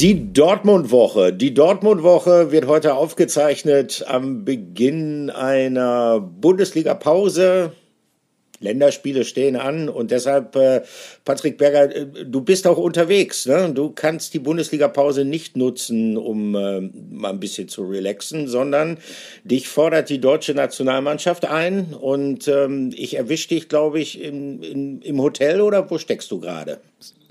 Die Dortmund-Woche. Die Dortmund-Woche wird heute aufgezeichnet am Beginn einer Bundesliga-Pause. Länderspiele stehen an und deshalb, äh, Patrick Berger, äh, du bist auch unterwegs. Ne? Du kannst die Bundesliga-Pause nicht nutzen, um äh, mal ein bisschen zu relaxen, sondern dich fordert die deutsche Nationalmannschaft ein und ähm, ich erwische dich, glaube ich, in, in, im Hotel oder wo steckst du gerade?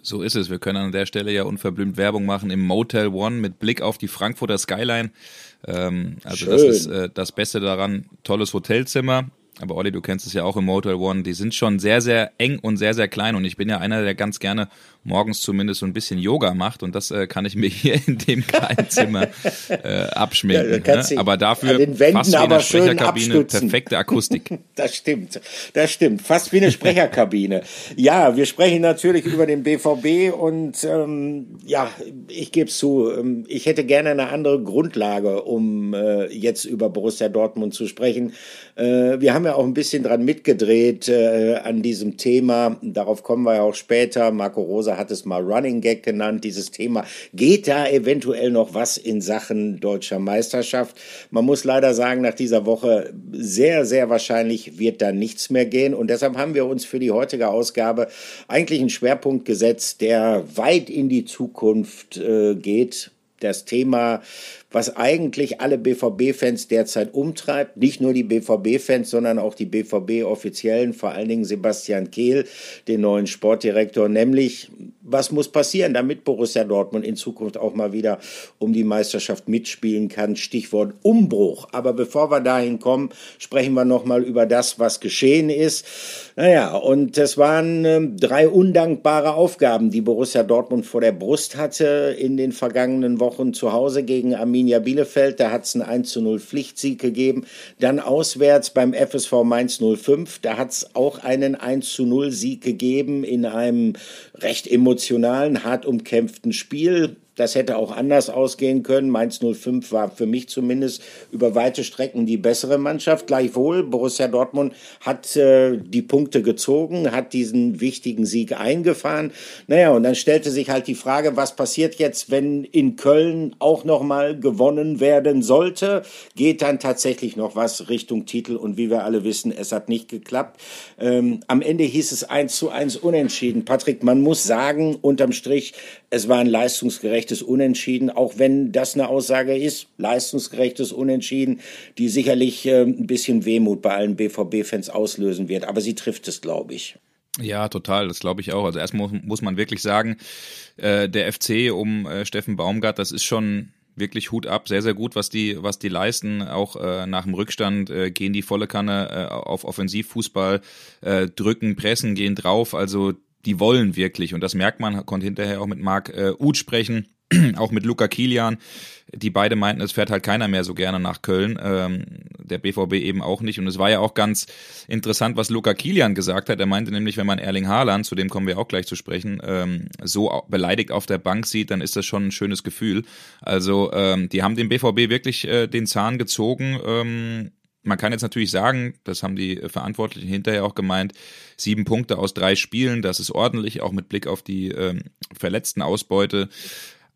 So ist es. Wir können an der Stelle ja unverblümt Werbung machen im Motel One mit Blick auf die Frankfurter Skyline. Ähm, also Schön. das ist äh, das Beste daran. Tolles Hotelzimmer, aber Olli, du kennst es ja auch im Motel One, die sind schon sehr, sehr eng und sehr, sehr klein. Und ich bin ja einer, der ganz gerne morgens zumindest so ein bisschen Yoga macht. Und das äh, kann ich mir hier in dem kleinen Zimmer äh, abschminken. Ja, ne? Aber dafür fast wie eine Sprecherkabine, perfekte Akustik. das stimmt, das stimmt. Fast wie eine Sprecherkabine. ja, wir sprechen natürlich über den BVB und ähm, ja, ich gebe es zu, ähm, ich hätte gerne eine andere Grundlage, um äh, jetzt über Borussia Dortmund zu sprechen. Äh, wir haben ja auch ein bisschen dran mitgedreht äh, an diesem Thema. Darauf kommen wir ja auch später. Marco Rosa hat es mal Running Gag genannt, dieses Thema. Geht da eventuell noch was in Sachen deutscher Meisterschaft? Man muss leider sagen, nach dieser Woche sehr, sehr wahrscheinlich wird da nichts mehr gehen. Und deshalb haben wir uns für die heutige Ausgabe eigentlich einen Schwerpunkt gesetzt, der weit in die Zukunft äh, geht. Das Thema was eigentlich alle BVB-Fans derzeit umtreibt. Nicht nur die BVB-Fans, sondern auch die BVB-Offiziellen, vor allen Dingen Sebastian Kehl, den neuen Sportdirektor, nämlich was muss passieren, damit Borussia Dortmund in Zukunft auch mal wieder um die Meisterschaft mitspielen kann. Stichwort Umbruch. Aber bevor wir dahin kommen, sprechen wir nochmal über das, was geschehen ist. Naja, und es waren äh, drei undankbare Aufgaben, die Borussia Dortmund vor der Brust hatte in den vergangenen Wochen zu Hause gegen Arminia Arminia Bielefeld, da hat es einen 1 zu 0 Pflichtsieg gegeben. Dann auswärts beim FSV Mainz 05, da hat es auch einen 1 zu 0 Sieg gegeben in einem recht emotionalen, hart umkämpften Spiel. Das hätte auch anders ausgehen können. Mainz 05 war für mich zumindest über weite Strecken die bessere Mannschaft. Gleichwohl, Borussia Dortmund hat äh, die Punkte gezogen, hat diesen wichtigen Sieg eingefahren. Naja, und dann stellte sich halt die Frage, was passiert jetzt, wenn in Köln auch nochmal gewonnen werden sollte? Geht dann tatsächlich noch was Richtung Titel? Und wie wir alle wissen, es hat nicht geklappt. Ähm, am Ende hieß es 1 zu 1 unentschieden. Patrick, man muss sagen, unterm Strich, es war ein leistungsgerechtes Unentschieden, auch wenn das eine Aussage ist, leistungsgerechtes Unentschieden, die sicherlich äh, ein bisschen Wehmut bei allen BVB-Fans auslösen wird. Aber sie trifft es, glaube ich. Ja, total, das glaube ich auch. Also erstmal muss man wirklich sagen, äh, der FC um äh, Steffen Baumgart, das ist schon wirklich Hut ab, sehr, sehr gut, was die, was die leisten. Auch äh, nach dem Rückstand äh, gehen die volle Kanne äh, auf Offensivfußball, äh, drücken, pressen, gehen drauf. Also die wollen wirklich. Und das merkt man, konnte hinterher auch mit Marc äh, Uth sprechen, auch mit Luca Kilian. Die beide meinten, es fährt halt keiner mehr so gerne nach Köln. Ähm, der BVB eben auch nicht. Und es war ja auch ganz interessant, was Luca Kilian gesagt hat. Er meinte nämlich, wenn man Erling Haaland, zu dem kommen wir auch gleich zu sprechen, ähm, so beleidigt auf der Bank sieht, dann ist das schon ein schönes Gefühl. Also ähm, die haben dem BVB wirklich äh, den Zahn gezogen. Ähm, man kann jetzt natürlich sagen, das haben die Verantwortlichen hinterher auch gemeint, sieben Punkte aus drei Spielen, das ist ordentlich, auch mit Blick auf die ähm, verletzten Ausbeute.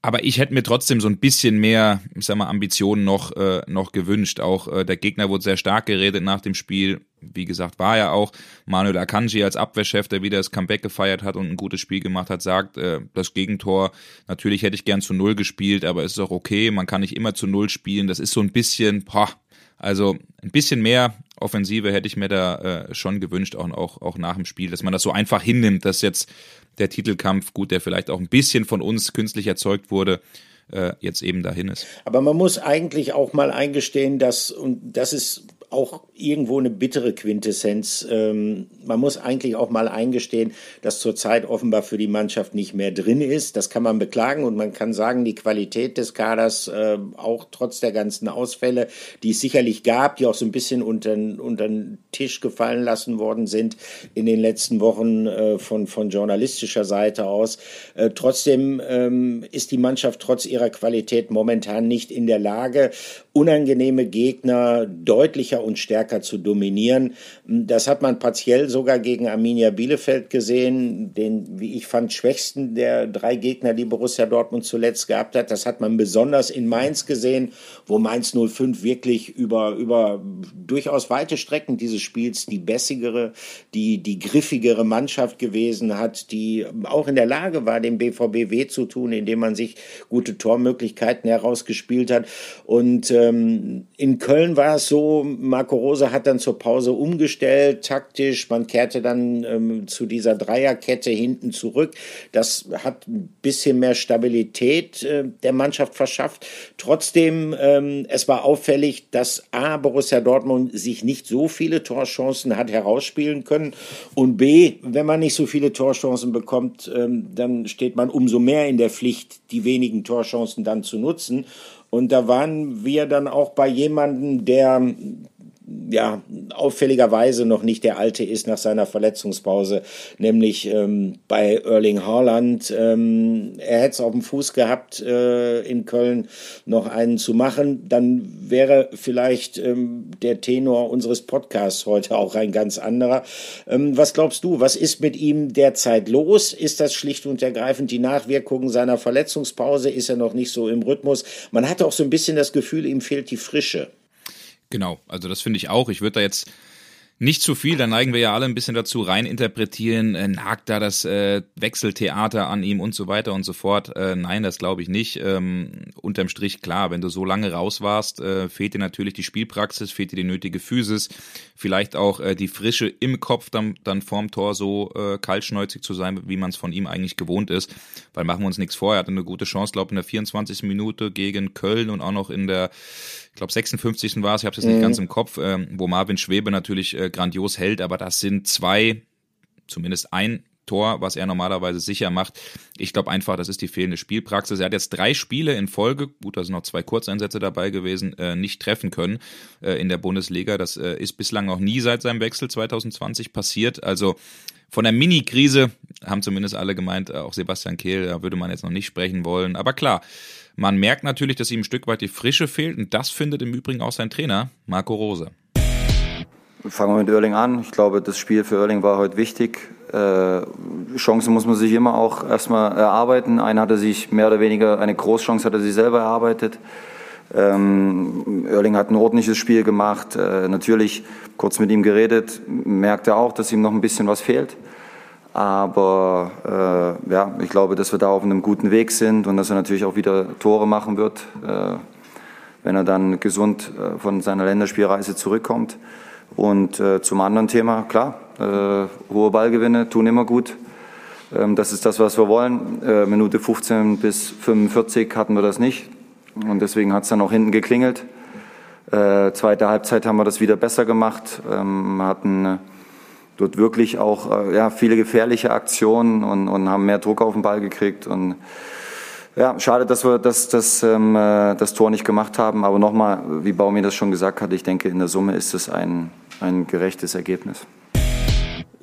Aber ich hätte mir trotzdem so ein bisschen mehr, ich sag mal, Ambitionen noch, äh, noch gewünscht. Auch äh, der Gegner wurde sehr stark geredet nach dem Spiel. Wie gesagt, war ja auch Manuel Akanji als Abwehrchef, der wieder das Comeback gefeiert hat und ein gutes Spiel gemacht hat, sagt, äh, das Gegentor, natürlich hätte ich gern zu Null gespielt, aber es ist auch okay, man kann nicht immer zu Null spielen. Das ist so ein bisschen, boah, also ein bisschen mehr Offensive hätte ich mir da äh, schon gewünscht, auch, auch, auch nach dem Spiel, dass man das so einfach hinnimmt, dass jetzt der Titelkampf, gut, der vielleicht auch ein bisschen von uns künstlich erzeugt wurde, äh, jetzt eben dahin ist. Aber man muss eigentlich auch mal eingestehen, dass, und das ist auch irgendwo eine bittere Quintessenz. Ähm, man muss eigentlich auch mal eingestehen, dass zurzeit offenbar für die Mannschaft nicht mehr drin ist. Das kann man beklagen und man kann sagen, die Qualität des Kaders, äh, auch trotz der ganzen Ausfälle, die es sicherlich gab, die auch so ein bisschen unter, unter den Tisch gefallen lassen worden sind in den letzten Wochen äh, von, von journalistischer Seite aus. Äh, trotzdem ähm, ist die Mannschaft trotz ihrer Qualität momentan nicht in der Lage, unangenehme Gegner deutlicher und stärker zu dominieren. Das hat man partiell sogar gegen Arminia Bielefeld gesehen, den, wie ich fand, schwächsten der drei Gegner, die Borussia Dortmund zuletzt gehabt hat. Das hat man besonders in Mainz gesehen, wo Mainz 05 wirklich über, über durchaus weite Strecken dieses Spiels die bessigere, die, die griffigere Mannschaft gewesen hat, die auch in der Lage war, dem BVB weh zu tun, indem man sich gute Tormöglichkeiten herausgespielt hat. Und ähm, in Köln war es so, Marco Rose hat dann zur Pause umgestellt, taktisch. Man kehrte dann ähm, zu dieser Dreierkette hinten zurück. Das hat ein bisschen mehr Stabilität äh, der Mannschaft verschafft. Trotzdem, ähm, es war auffällig, dass A, Borussia Dortmund sich nicht so viele Torchancen hat herausspielen können und B, wenn man nicht so viele Torchancen bekommt, ähm, dann steht man umso mehr in der Pflicht, die wenigen Torchancen dann zu nutzen. Und da waren wir dann auch bei jemandem, der ja, auffälligerweise noch nicht der alte ist nach seiner Verletzungspause, nämlich ähm, bei Erling Haaland. Ähm, er hätte es auf dem Fuß gehabt, äh, in Köln noch einen zu machen. Dann wäre vielleicht ähm, der Tenor unseres Podcasts heute auch ein ganz anderer. Ähm, was glaubst du, was ist mit ihm derzeit los? Ist das schlicht und ergreifend die Nachwirkungen seiner Verletzungspause? Ist er noch nicht so im Rhythmus? Man hatte auch so ein bisschen das Gefühl, ihm fehlt die Frische. Genau, also das finde ich auch. Ich würde da jetzt nicht zu viel, da neigen wir ja alle ein bisschen dazu, rein interpretieren, äh, nagt da das äh, Wechseltheater an ihm und so weiter und so fort. Äh, nein, das glaube ich nicht. Ähm, unterm Strich, klar, wenn du so lange raus warst, äh, fehlt dir natürlich die Spielpraxis, fehlt dir die nötige Physis, vielleicht auch äh, die Frische im Kopf, dann, dann vorm Tor so äh, kaltschnäuzig zu sein, wie man es von ihm eigentlich gewohnt ist. Weil machen wir uns nichts vor, er hatte eine gute Chance, glaube in der 24. Minute gegen Köln und auch noch in der ich glaube 56. war es, ich habe es jetzt nicht mhm. ganz im Kopf, äh, wo Marvin Schwebe natürlich äh, grandios hält, aber das sind zwei, zumindest ein Tor, was er normalerweise sicher macht. Ich glaube einfach, das ist die fehlende Spielpraxis. Er hat jetzt drei Spiele in Folge, gut, da sind noch zwei Kurzeinsätze dabei gewesen, äh, nicht treffen können äh, in der Bundesliga. Das äh, ist bislang noch nie seit seinem Wechsel 2020 passiert. Also von der Mini-Krise haben zumindest alle gemeint, äh, auch Sebastian Kehl, da würde man jetzt noch nicht sprechen wollen. Aber klar, man merkt natürlich, dass ihm ein Stück weit die Frische fehlt und das findet im Übrigen auch sein Trainer, Marco Rose. Fangen wir mit Erling an. Ich glaube, das Spiel für Erling war heute wichtig. Äh, Chancen muss man sich immer auch erstmal erarbeiten. Eine hatte sich mehr oder weniger, eine Großchance hat er sich selber erarbeitet. Ähm, Erling hat ein ordentliches Spiel gemacht. Äh, natürlich kurz mit ihm geredet, merkt er auch, dass ihm noch ein bisschen was fehlt. Aber äh, ja, ich glaube, dass wir da auf einem guten Weg sind und dass er natürlich auch wieder Tore machen wird, äh, wenn er dann gesund äh, von seiner Länderspielreise zurückkommt. Und äh, zum anderen Thema, klar, äh, hohe Ballgewinne tun immer gut. Ähm, das ist das, was wir wollen. Äh, Minute 15 bis 45 hatten wir das nicht. Und deswegen hat es dann auch hinten geklingelt. zweite Halbzeit haben wir das wieder besser gemacht. Ähm, hatten dort wirklich auch äh, ja, viele gefährliche Aktionen und, und haben mehr Druck auf den Ball gekriegt. Und ja, schade, dass wir das, das, ähm, äh, das Tor nicht gemacht haben. Aber nochmal, wie Baumi das schon gesagt hat, ich denke, in der Summe ist es ein, ein gerechtes Ergebnis.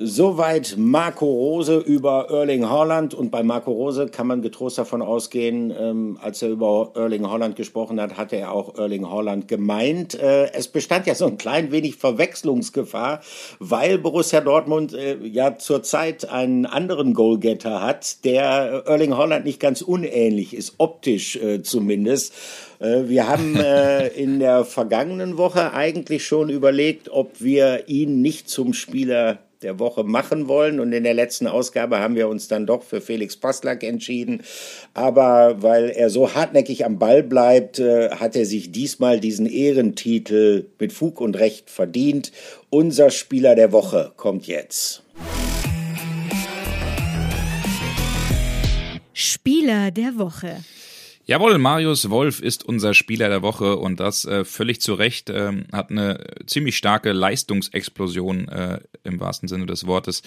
Soweit Marco Rose über Erling Haaland. Und bei Marco Rose kann man getrost davon ausgehen, ähm, als er über Erling Haaland gesprochen hat, hatte er auch Erling Haaland gemeint. Äh, es bestand ja so ein klein wenig Verwechslungsgefahr, weil Borussia Dortmund äh, ja zurzeit einen anderen Goalgetter hat, der Erling Haaland nicht ganz unähnlich ist, optisch äh, zumindest. Äh, wir haben äh, in der vergangenen Woche eigentlich schon überlegt, ob wir ihn nicht zum Spieler der Woche machen wollen. Und in der letzten Ausgabe haben wir uns dann doch für Felix Passlack entschieden. Aber weil er so hartnäckig am Ball bleibt, äh, hat er sich diesmal diesen Ehrentitel mit Fug und Recht verdient. Unser Spieler der Woche kommt jetzt. Spieler der Woche. Jawohl, Marius Wolf ist unser Spieler der Woche und das äh, völlig zu Recht. Ähm, hat eine ziemlich starke Leistungsexplosion äh, im wahrsten Sinne des Wortes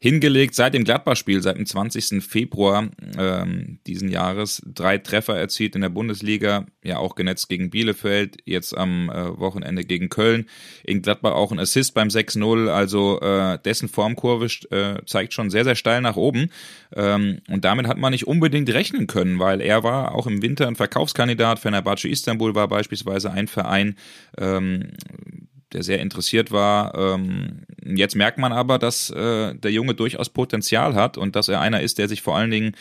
hingelegt. Seit dem Gladbach-Spiel, seit dem 20. Februar ähm, diesen Jahres, drei Treffer erzielt in der Bundesliga, ja auch genetzt gegen Bielefeld, jetzt am äh, Wochenende gegen Köln. In Gladbach auch ein Assist beim 6-0, also äh, dessen Formkurve äh, zeigt schon sehr, sehr steil nach oben. Ähm, und damit hat man nicht unbedingt rechnen können, weil er war auch im Winter ein Verkaufskandidat. Fenerbahce Istanbul war beispielsweise ein Verein, ähm, der sehr interessiert war. Ähm, jetzt merkt man aber, dass äh, der Junge durchaus Potenzial hat und dass er einer ist, der sich vor allen Dingen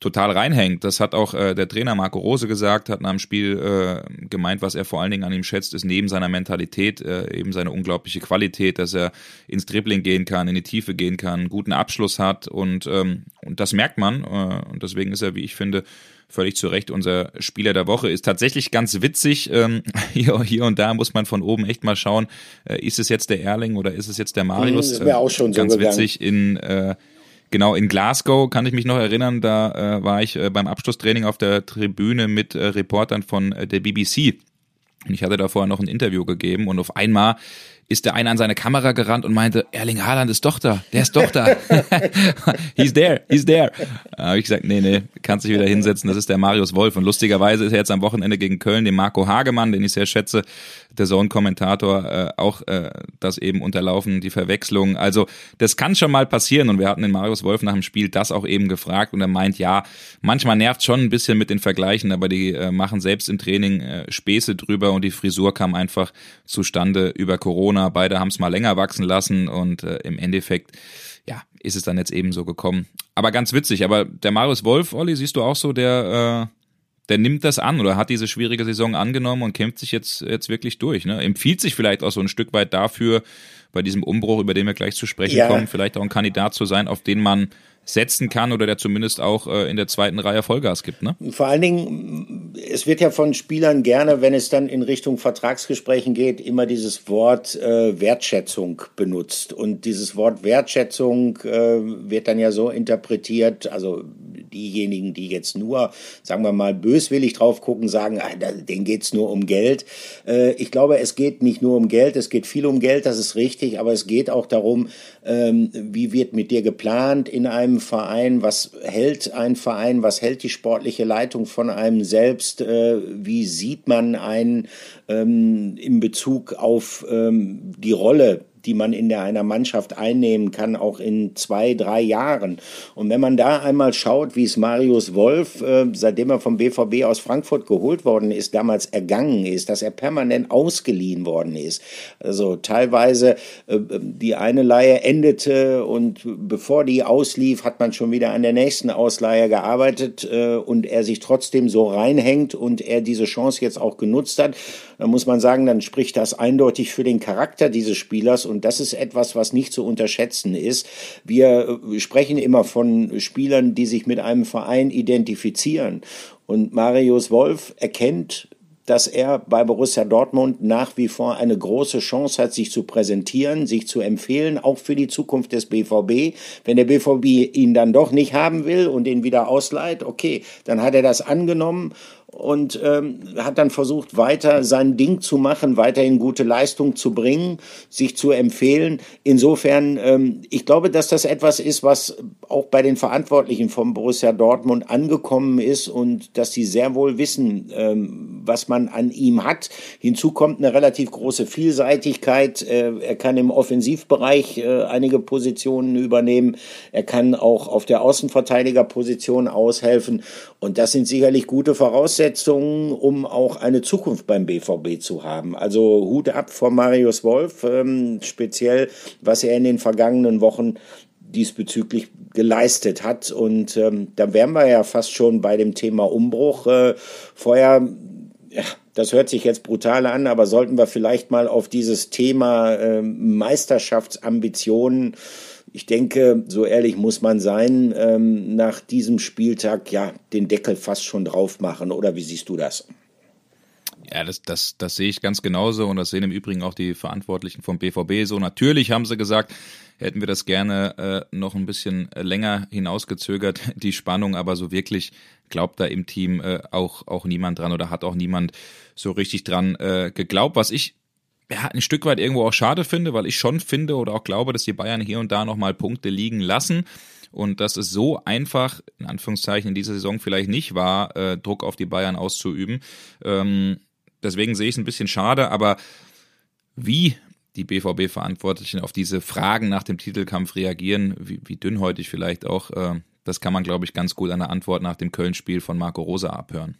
total reinhängt. Das hat auch äh, der Trainer Marco Rose gesagt, hat nach dem Spiel äh, gemeint, was er vor allen Dingen an ihm schätzt, ist neben seiner Mentalität äh, eben seine unglaubliche Qualität, dass er ins Dribbling gehen kann, in die Tiefe gehen kann, einen guten Abschluss hat und, ähm, und das merkt man äh, und deswegen ist er, wie ich finde, völlig zu Recht unser Spieler der Woche. Ist tatsächlich ganz witzig. Ähm, hier, hier und da muss man von oben echt mal schauen, äh, ist es jetzt der Erling oder ist es jetzt der Marius? Das wäre auch schon so Ganz witzig in äh, Genau, in Glasgow kann ich mich noch erinnern, da äh, war ich äh, beim Abschlusstraining auf der Tribüne mit äh, Reportern von äh, der BBC. Und ich hatte da vorher noch ein Interview gegeben und auf einmal ist der eine an seine Kamera gerannt und meinte, Erling Haaland ist doch da, der ist doch da. he's there, he's there. Da habe ich gesagt, nee, nee, kannst dich wieder hinsetzen, das ist der Marius Wolf. Und lustigerweise ist er jetzt am Wochenende gegen Köln, dem Marco Hagemann, den ich sehr schätze, der Zone-Kommentator, äh, auch äh, das eben unterlaufen, die Verwechslung. Also das kann schon mal passieren und wir hatten den Marius Wolf nach dem Spiel das auch eben gefragt und er meint, ja, manchmal nervt schon ein bisschen mit den Vergleichen, aber die äh, machen selbst im Training äh, Späße drüber und die Frisur kam einfach zustande über Corona. Beide haben es mal länger wachsen lassen und äh, im Endeffekt ja, ist es dann jetzt eben so gekommen. Aber ganz witzig, aber der Marius Wolf, Olli, siehst du auch so, der äh, der nimmt das an oder hat diese schwierige Saison angenommen und kämpft sich jetzt, jetzt wirklich durch. Ne? Empfiehlt sich vielleicht auch so ein Stück weit dafür, bei diesem Umbruch, über den wir gleich zu sprechen ja. kommen, vielleicht auch ein Kandidat zu sein, auf den man setzen kann oder der zumindest auch äh, in der zweiten Reihe Vollgas gibt. Ne? Vor allen Dingen, es wird ja von Spielern gerne, wenn es dann in Richtung Vertragsgesprächen geht, immer dieses Wort äh, Wertschätzung benutzt. Und dieses Wort Wertschätzung äh, wird dann ja so interpretiert, also diejenigen, die jetzt nur, sagen wir mal, böswillig drauf gucken, sagen, ah, denen geht's nur um Geld. Äh, ich glaube, es geht nicht nur um Geld, es geht viel um Geld, das ist richtig, aber es geht auch darum, ähm, wie wird mit dir geplant in einem Verein, was hält ein Verein, was hält die sportliche Leitung von einem selbst, äh, wie sieht man einen ähm, in Bezug auf ähm, die Rolle die man in der, einer Mannschaft einnehmen kann, auch in zwei, drei Jahren. Und wenn man da einmal schaut, wie es Marius Wolf, äh, seitdem er vom BVB aus Frankfurt geholt worden ist, damals ergangen ist, dass er permanent ausgeliehen worden ist. Also teilweise äh, die eine Leihe endete und bevor die auslief, hat man schon wieder an der nächsten Ausleihe gearbeitet äh, und er sich trotzdem so reinhängt und er diese Chance jetzt auch genutzt hat, dann muss man sagen, dann spricht das eindeutig für den Charakter dieses Spielers und das ist etwas, was nicht zu unterschätzen ist. Wir äh, sprechen immer von Spielern, die sich mit einem Verein identifizieren. Und Marius Wolf erkennt dass er bei Borussia Dortmund nach wie vor eine große Chance hat, sich zu präsentieren, sich zu empfehlen, auch für die Zukunft des BVB. Wenn der BVB ihn dann doch nicht haben will und ihn wieder ausleiht, okay, dann hat er das angenommen und ähm, hat dann versucht, weiter sein Ding zu machen, weiterhin gute Leistung zu bringen, sich zu empfehlen. Insofern, ähm, ich glaube, dass das etwas ist, was auch bei den Verantwortlichen vom Borussia Dortmund angekommen ist und dass sie sehr wohl wissen, ähm, was man an ihm hat. Hinzu kommt eine relativ große Vielseitigkeit. Äh, er kann im Offensivbereich äh, einige Positionen übernehmen. Er kann auch auf der Außenverteidigerposition aushelfen. Und das sind sicherlich gute Voraussetzungen Voraussetzungen, um auch eine Zukunft beim BVB zu haben. Also Hut ab vor Marius Wolf, ähm, speziell was er in den vergangenen Wochen diesbezüglich geleistet hat. Und ähm, da wären wir ja fast schon bei dem Thema Umbruch. Äh, vorher, ja, das hört sich jetzt brutal an, aber sollten wir vielleicht mal auf dieses Thema äh, Meisterschaftsambitionen ich denke, so ehrlich muss man sein, ähm, nach diesem Spieltag ja den Deckel fast schon drauf machen. Oder wie siehst du das? Ja, das, das, das sehe ich ganz genauso und das sehen im Übrigen auch die Verantwortlichen vom BVB so. Natürlich haben sie gesagt, hätten wir das gerne äh, noch ein bisschen länger hinausgezögert, die Spannung, aber so wirklich glaubt da im Team äh, auch, auch niemand dran oder hat auch niemand so richtig dran äh, geglaubt. Was ich ja, ein Stück weit irgendwo auch schade finde, weil ich schon finde oder auch glaube, dass die Bayern hier und da nochmal Punkte liegen lassen und dass es so einfach, in Anführungszeichen, in dieser Saison vielleicht nicht war, äh, Druck auf die Bayern auszuüben. Ähm, deswegen sehe ich es ein bisschen schade, aber wie die BVB-Verantwortlichen auf diese Fragen nach dem Titelkampf reagieren, wie, wie dünnhäutig vielleicht auch, äh, das kann man, glaube ich, ganz gut an der Antwort nach dem Köln-Spiel von Marco Rosa abhören.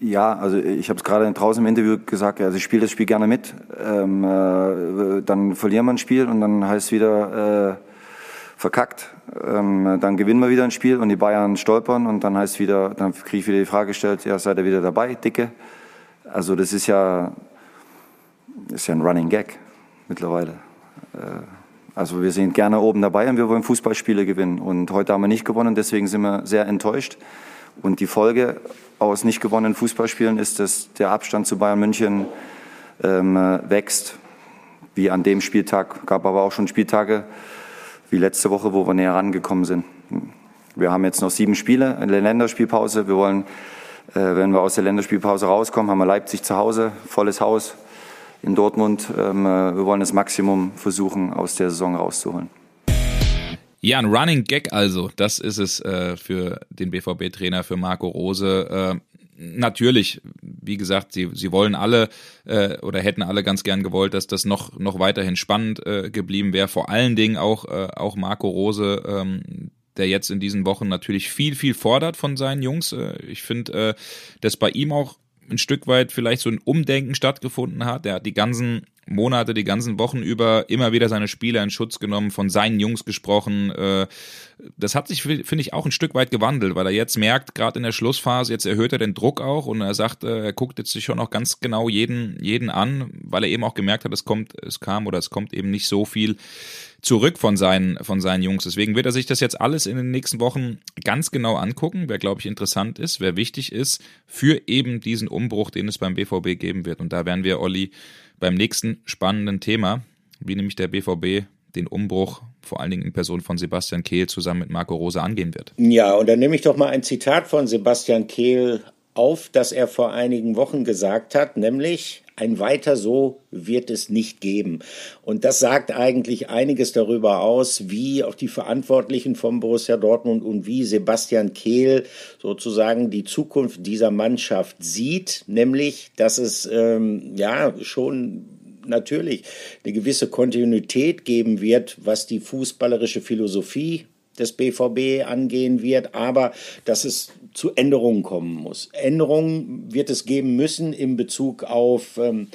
Ja, also ich habe es gerade draußen im Interview gesagt, also ich spiele das Spiel gerne mit. Ähm, äh, dann verlieren wir ein Spiel und dann heißt es wieder äh, verkackt. Ähm, dann gewinnen wir wieder ein Spiel und die Bayern stolpern und dann heißt wieder, dann kriege ich wieder die Frage gestellt, ja, seid ihr wieder dabei, Dicke? Also das ist ja, ist ja ein Running Gag mittlerweile. Äh, also wir sind gerne oben dabei und wir wollen Fußballspiele gewinnen. Und heute haben wir nicht gewonnen, deswegen sind wir sehr enttäuscht. Und die Folge aus nicht gewonnenen Fußballspielen ist, dass der Abstand zu Bayern München ähm, wächst. Wie an dem Spieltag, gab aber auch schon Spieltage wie letzte Woche, wo wir näher rangekommen sind. Wir haben jetzt noch sieben Spiele in der Länderspielpause. Wir wollen, äh, wenn wir aus der Länderspielpause rauskommen, haben wir Leipzig zu Hause, volles Haus in Dortmund. Ähm, äh, wir wollen das Maximum versuchen, aus der Saison rauszuholen. Ja, ein Running Gag also, das ist es äh, für den BVB-Trainer, für Marco Rose. Äh, natürlich, wie gesagt, sie, sie wollen alle äh, oder hätten alle ganz gern gewollt, dass das noch, noch weiterhin spannend äh, geblieben wäre. Vor allen Dingen auch, äh, auch Marco Rose, ähm, der jetzt in diesen Wochen natürlich viel, viel fordert von seinen Jungs. Äh, ich finde, äh, dass bei ihm auch ein Stück weit vielleicht so ein Umdenken stattgefunden hat. Er hat die ganzen Monate, die ganzen Wochen über immer wieder seine Spieler in Schutz genommen, von seinen Jungs gesprochen. Äh, das hat sich, finde ich, auch ein Stück weit gewandelt, weil er jetzt merkt, gerade in der Schlussphase, jetzt erhöht er den Druck auch und er sagt, äh, er guckt jetzt sich schon auch ganz genau jeden, jeden an, weil er eben auch gemerkt hat, es kommt, es kam oder es kommt eben nicht so viel zurück von seinen, von seinen Jungs. Deswegen wird er sich das jetzt alles in den nächsten Wochen ganz genau angucken, wer, glaube ich, interessant ist, wer wichtig ist für eben diesen Umbruch, den es beim BVB geben wird. Und da werden wir, Olli, beim nächsten spannenden Thema, wie nämlich der BVB den Umbruch vor allen Dingen in Person von Sebastian Kehl zusammen mit Marco Rose angehen wird. Ja, und dann nehme ich doch mal ein Zitat von Sebastian Kehl auf, das er vor einigen Wochen gesagt hat, nämlich ein weiter so wird es nicht geben. Und das sagt eigentlich einiges darüber aus, wie auch die Verantwortlichen von Borussia Dortmund und wie Sebastian Kehl sozusagen die Zukunft dieser Mannschaft sieht, nämlich, dass es ähm, ja schon natürlich eine gewisse Kontinuität geben wird, was die fußballerische Philosophie des BVB angehen wird, aber dass es zu Änderungen kommen muss. Änderungen wird es geben müssen in Bezug auf ähm,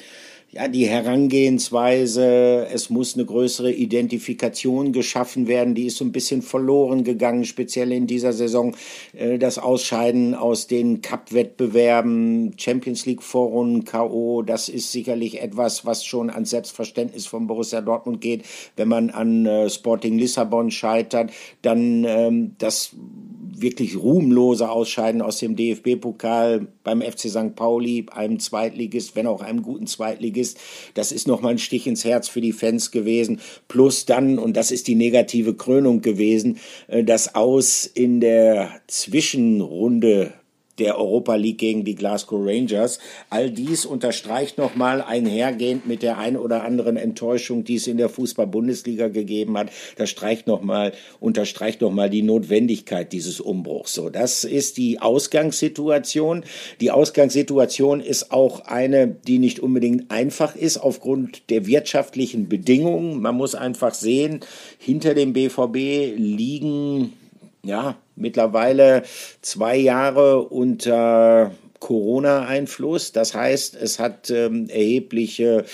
ja, die Herangehensweise, es muss eine größere Identifikation geschaffen werden, die ist so ein bisschen verloren gegangen, speziell in dieser Saison. Äh, das Ausscheiden aus den Cup-Wettbewerben, Champions League Vorrunden, K.O., das ist sicherlich etwas, was schon ans Selbstverständnis von Borussia Dortmund geht. Wenn man an äh, Sporting Lissabon scheitert, dann ähm, das wirklich ruhmlose Ausscheiden aus dem DFB-Pokal beim FC St. Pauli, einem Zweitligist, wenn auch einem guten Zweitligist. Das ist nochmal ein Stich ins Herz für die Fans gewesen. Plus dann, und das ist die negative Krönung gewesen, äh, das Aus in der Zwischenrunde der Europa League gegen die Glasgow Rangers. All dies unterstreicht nochmal einhergehend mit der ein oder anderen Enttäuschung, die es in der Fußball-Bundesliga gegeben hat. Das streicht noch mal, unterstreicht nochmal die Notwendigkeit dieses Umbruchs. So, das ist die Ausgangssituation. Die Ausgangssituation ist auch eine, die nicht unbedingt einfach ist aufgrund der wirtschaftlichen Bedingungen. Man muss einfach sehen, hinter dem BVB liegen ja, mittlerweile zwei Jahre unter Corona-Einfluss. Das heißt, es hat ähm, erhebliche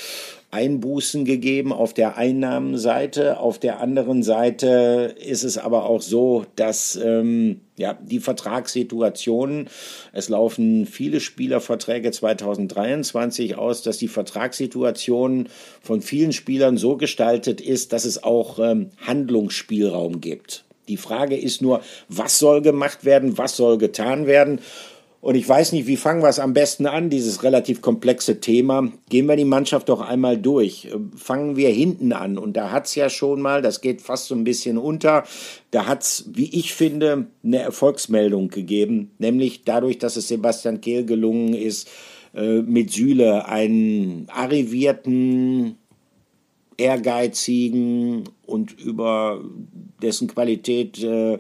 Einbußen gegeben auf der Einnahmenseite. Auf der anderen Seite ist es aber auch so, dass ähm, ja, die Vertragssituationen, es laufen viele Spielerverträge 2023 aus, dass die Vertragssituation von vielen Spielern so gestaltet ist, dass es auch ähm, Handlungsspielraum gibt. Die Frage ist nur, was soll gemacht werden, was soll getan werden? Und ich weiß nicht, wie fangen wir es am besten an, dieses relativ komplexe Thema. Gehen wir die Mannschaft doch einmal durch. Fangen wir hinten an. Und da hat es ja schon mal, das geht fast so ein bisschen unter, da hat es, wie ich finde, eine Erfolgsmeldung gegeben. Nämlich dadurch, dass es Sebastian Kehl gelungen ist, äh, mit Süle einen arrivierten, ehrgeizigen und über dessen Qualität äh,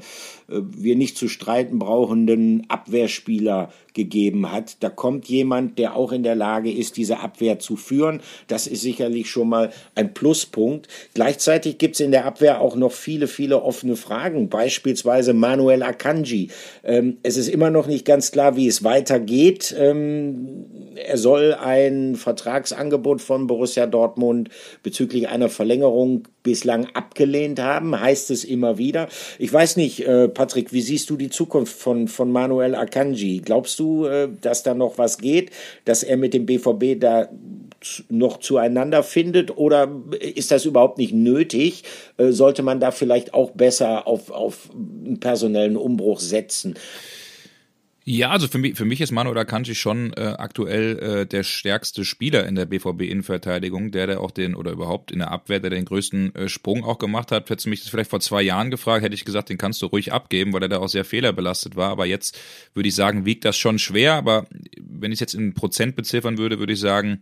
wir nicht zu streiten brauchenden Abwehrspieler gegeben hat. Da kommt jemand, der auch in der Lage ist, diese Abwehr zu führen. Das ist sicherlich schon mal ein Pluspunkt. Gleichzeitig gibt es in der Abwehr auch noch viele, viele offene Fragen. Beispielsweise Manuel Akanji. Ähm, es ist immer noch nicht ganz klar, wie es weitergeht. Ähm, er soll ein Vertragsangebot von Borussia Dortmund bezüglich einer Verlängerung bislang abgelehnt haben, heißt es immer wieder. Ich weiß nicht, äh, Patrick, wie siehst du die Zukunft von, von Manuel Akanji? Glaubst du, äh, dass da noch was geht, dass er mit dem BVB da noch zueinander findet oder ist das überhaupt nicht nötig? Äh, sollte man da vielleicht auch besser auf, auf einen personellen Umbruch setzen? Ja, also für mich, für mich ist Manuel Akanji schon äh, aktuell äh, der stärkste Spieler in der BVB-Innenverteidigung, der der auch den, oder überhaupt in der Abwehr, der den größten äh, Sprung auch gemacht hat. Hättest du mich das vielleicht vor zwei Jahren gefragt, hätte ich gesagt, den kannst du ruhig abgeben, weil er da auch sehr fehlerbelastet war. Aber jetzt würde ich sagen, wiegt das schon schwer. Aber wenn ich es jetzt in Prozent beziffern würde, würde ich sagen,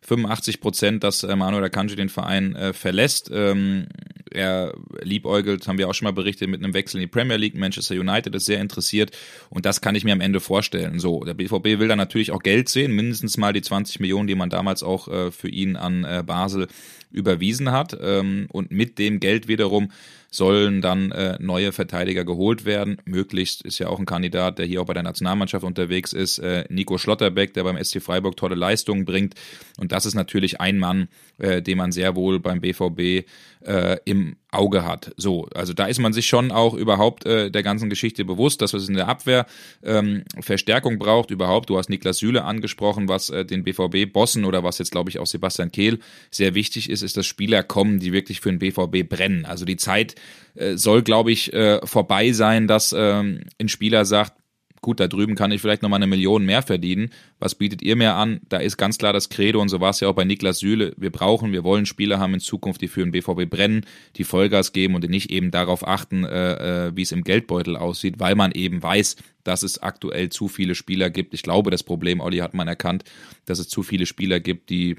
85 Prozent, dass äh, Manuel Akanji den Verein äh, verlässt. Ähm, er liebäugelt, haben wir auch schon mal berichtet, mit einem Wechsel in die Premier League. Manchester United ist sehr interessiert und das kann ich mir am Ende vorstellen. So, der BVB will da natürlich auch Geld sehen, mindestens mal die 20 Millionen, die man damals auch äh, für ihn an äh, Basel überwiesen hat. Ähm, und mit dem Geld wiederum sollen dann äh, neue Verteidiger geholt werden. Möglichst ist ja auch ein Kandidat, der hier auch bei der Nationalmannschaft unterwegs ist, äh, Nico Schlotterbeck, der beim SC Freiburg tolle Leistungen bringt. Und das ist natürlich ein Mann, äh, den man sehr wohl beim BVB äh, im Auge hat. So, also da ist man sich schon auch überhaupt äh, der ganzen Geschichte bewusst, dass es in der Abwehr ähm, Verstärkung braucht. Überhaupt, du hast Niklas Süle angesprochen, was äh, den BVB-Bossen oder was jetzt, glaube ich, auch Sebastian Kehl sehr wichtig ist, ist, dass Spieler kommen, die wirklich für den BVB brennen. Also die Zeit äh, soll, glaube ich, äh, vorbei sein, dass ähm, ein Spieler sagt, gut, da drüben kann ich vielleicht nochmal eine Million mehr verdienen. Was bietet ihr mir an? Da ist ganz klar das Credo und so war es ja auch bei Niklas Süle. Wir brauchen, wir wollen Spieler haben in Zukunft, die für den BVB brennen, die Vollgas geben und die nicht eben darauf achten, äh, äh, wie es im Geldbeutel aussieht, weil man eben weiß, dass es aktuell zu viele Spieler gibt. Ich glaube, das Problem, Olli, hat man erkannt, dass es zu viele Spieler gibt, die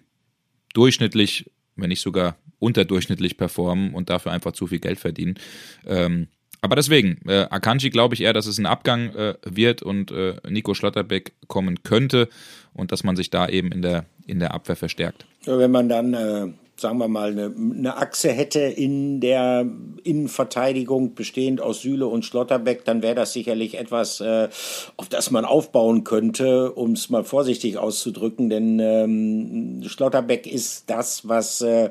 durchschnittlich, wenn nicht sogar unterdurchschnittlich performen und dafür einfach zu viel Geld verdienen. Ähm, aber deswegen, äh, Akanji glaube ich eher, dass es ein Abgang äh, wird und äh, Nico Schlotterbeck kommen könnte und dass man sich da eben in der, in der Abwehr verstärkt. Ja, wenn man dann, äh, sagen wir mal, eine, eine, Achse hätte in der Innenverteidigung bestehend aus Süle und Schlotterbeck, dann wäre das sicherlich etwas, äh, auf das man aufbauen könnte, um es mal vorsichtig auszudrücken, denn ähm, Schlotterbeck ist das, was äh,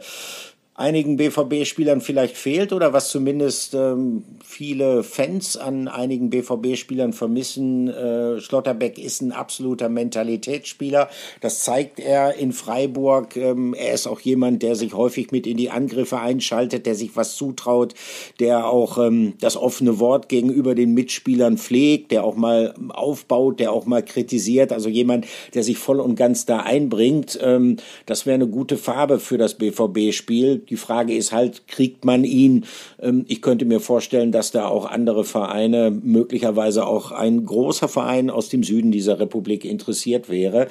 einigen BVB-Spielern vielleicht fehlt oder was zumindest ähm, viele Fans an einigen BVB-Spielern vermissen. Äh, Schlotterbeck ist ein absoluter Mentalitätsspieler. Das zeigt er in Freiburg. Ähm, er ist auch jemand, der sich häufig mit in die Angriffe einschaltet, der sich was zutraut, der auch ähm, das offene Wort gegenüber den Mitspielern pflegt, der auch mal aufbaut, der auch mal kritisiert. Also jemand, der sich voll und ganz da einbringt. Ähm, das wäre eine gute Farbe für das BVB-Spiel die Frage ist halt, kriegt man ihn? Ähm, ich könnte mir vorstellen, dass da auch andere Vereine, möglicherweise auch ein großer Verein aus dem Süden dieser Republik interessiert wäre.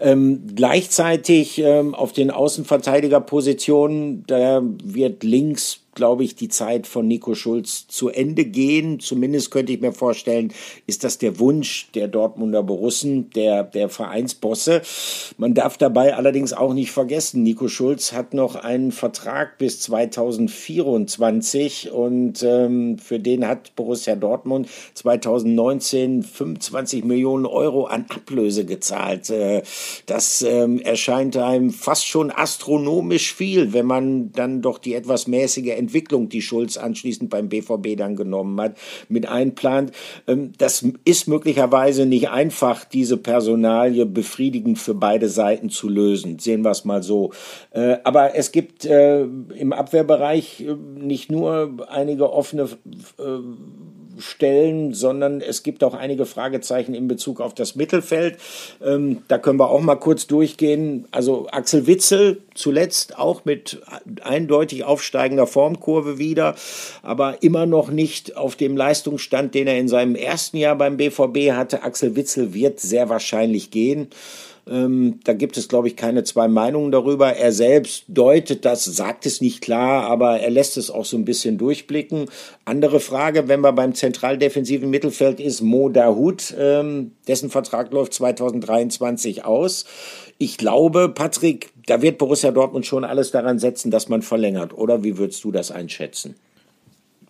Ähm, gleichzeitig ähm, auf den Außenverteidigerpositionen, da wird links glaube ich, die Zeit von Nico Schulz zu Ende gehen. Zumindest könnte ich mir vorstellen, ist das der Wunsch der Dortmunder Borussen, der, der Vereinsbosse. Man darf dabei allerdings auch nicht vergessen, Nico Schulz hat noch einen Vertrag bis 2024 und ähm, für den hat Borussia Dortmund 2019 25 Millionen Euro an Ablöse gezahlt. Äh, das ähm, erscheint einem fast schon astronomisch viel, wenn man dann doch die etwas mäßige Entwicklung, die Schulz anschließend beim BVB dann genommen hat, mit einplant. Ähm, das ist möglicherweise nicht einfach, diese Personalie befriedigend für beide Seiten zu lösen. Sehen wir es mal so. Äh, aber es gibt äh, im Abwehrbereich äh, nicht nur einige offene stellen, sondern es gibt auch einige Fragezeichen in Bezug auf das Mittelfeld. Ähm, da können wir auch mal kurz durchgehen. Also Axel Witzel zuletzt auch mit eindeutig aufsteigender Formkurve wieder, aber immer noch nicht auf dem Leistungsstand, den er in seinem ersten Jahr beim BVB hatte. Axel Witzel wird sehr wahrscheinlich gehen. Ähm, da gibt es, glaube ich, keine zwei Meinungen darüber. Er selbst deutet das, sagt es nicht klar, aber er lässt es auch so ein bisschen durchblicken. Andere Frage, wenn man beim zentraldefensiven Mittelfeld ist, Mo Dahut, ähm, dessen Vertrag läuft 2023 aus. Ich glaube, Patrick, da wird Borussia Dortmund schon alles daran setzen, dass man verlängert. Oder wie würdest du das einschätzen?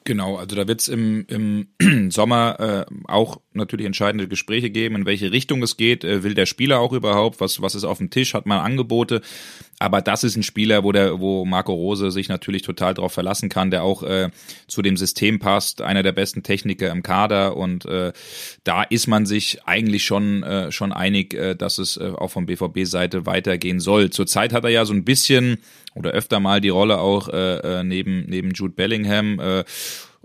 Genau, also da wird es im, im Sommer äh, auch natürlich entscheidende Gespräche geben, in welche Richtung es geht. Äh, will der Spieler auch überhaupt? Was, was ist auf dem Tisch? Hat man Angebote? Aber das ist ein Spieler, wo der, wo Marco Rose sich natürlich total darauf verlassen kann, der auch äh, zu dem System passt, einer der besten Techniker im Kader. Und äh, da ist man sich eigentlich schon, äh, schon einig, äh, dass es äh, auch von BVB-Seite weitergehen soll. Zurzeit hat er ja so ein bisschen oder öfter mal die Rolle auch äh, äh, neben, neben Jude Bellingham. Äh,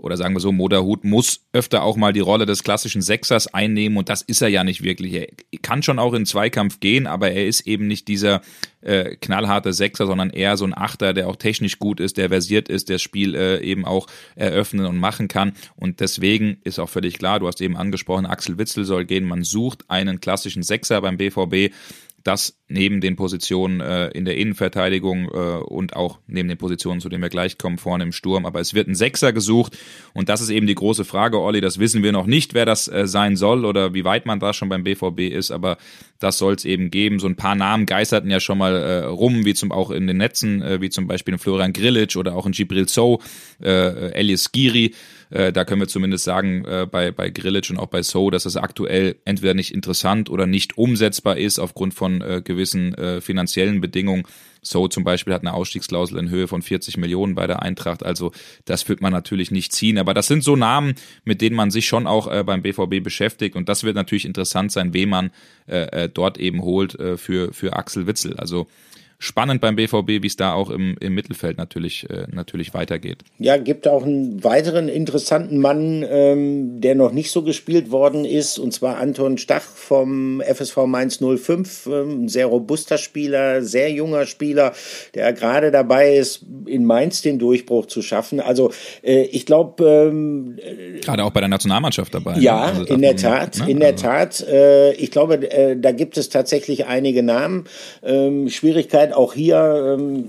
oder sagen wir so, Moderhut muss öfter auch mal die Rolle des klassischen Sechsers einnehmen und das ist er ja nicht wirklich. Er kann schon auch in Zweikampf gehen, aber er ist eben nicht dieser äh, knallharte Sechser, sondern eher so ein Achter, der auch technisch gut ist, der versiert ist, der das Spiel äh, eben auch eröffnen und machen kann und deswegen ist auch völlig klar, du hast eben angesprochen, Axel Witzel soll gehen, man sucht einen klassischen Sechser beim BVB das neben den Positionen äh, in der Innenverteidigung äh, und auch neben den Positionen, zu denen wir gleich kommen, vorne im Sturm. Aber es wird ein Sechser gesucht und das ist eben die große Frage, Olli. Das wissen wir noch nicht, wer das äh, sein soll oder wie weit man da schon beim BVB ist, aber das soll es eben geben. So ein paar Namen geisterten ja schon mal äh, rum, wie zum auch in den Netzen, äh, wie zum Beispiel in Florian Grillitsch oder auch in Gibril So, äh, Elias Giri. Äh, da können wir zumindest sagen, äh, bei, bei Grillitsch und auch bei So, dass es aktuell entweder nicht interessant oder nicht umsetzbar ist aufgrund von äh, gewissen äh, finanziellen Bedingungen. So zum Beispiel hat eine Ausstiegsklausel in Höhe von 40 Millionen bei der Eintracht. Also das wird man natürlich nicht ziehen. Aber das sind so Namen, mit denen man sich schon auch äh, beim BVB beschäftigt. Und das wird natürlich interessant sein, wen man äh, äh dort eben holt äh, für, für Axel Witzel. Also spannend beim BVB, wie es da auch im, im Mittelfeld natürlich, äh, natürlich weitergeht. Ja, gibt auch einen weiteren interessanten Mann, ähm, der noch nicht so gespielt worden ist, und zwar Anton Stach vom FSV Mainz 05. Ähm, sehr robuster Spieler, sehr junger Spieler, der gerade dabei ist, in Mainz den Durchbruch zu schaffen. Also äh, ich glaube... Ähm, gerade auch bei der Nationalmannschaft dabei. Ne? Ja, also in der Tat, ne? in der also. Tat. Äh, ich glaube, äh, da gibt es tatsächlich einige Namen. Ähm, Schwierigkeit Möglichkeit, auch hier ähm,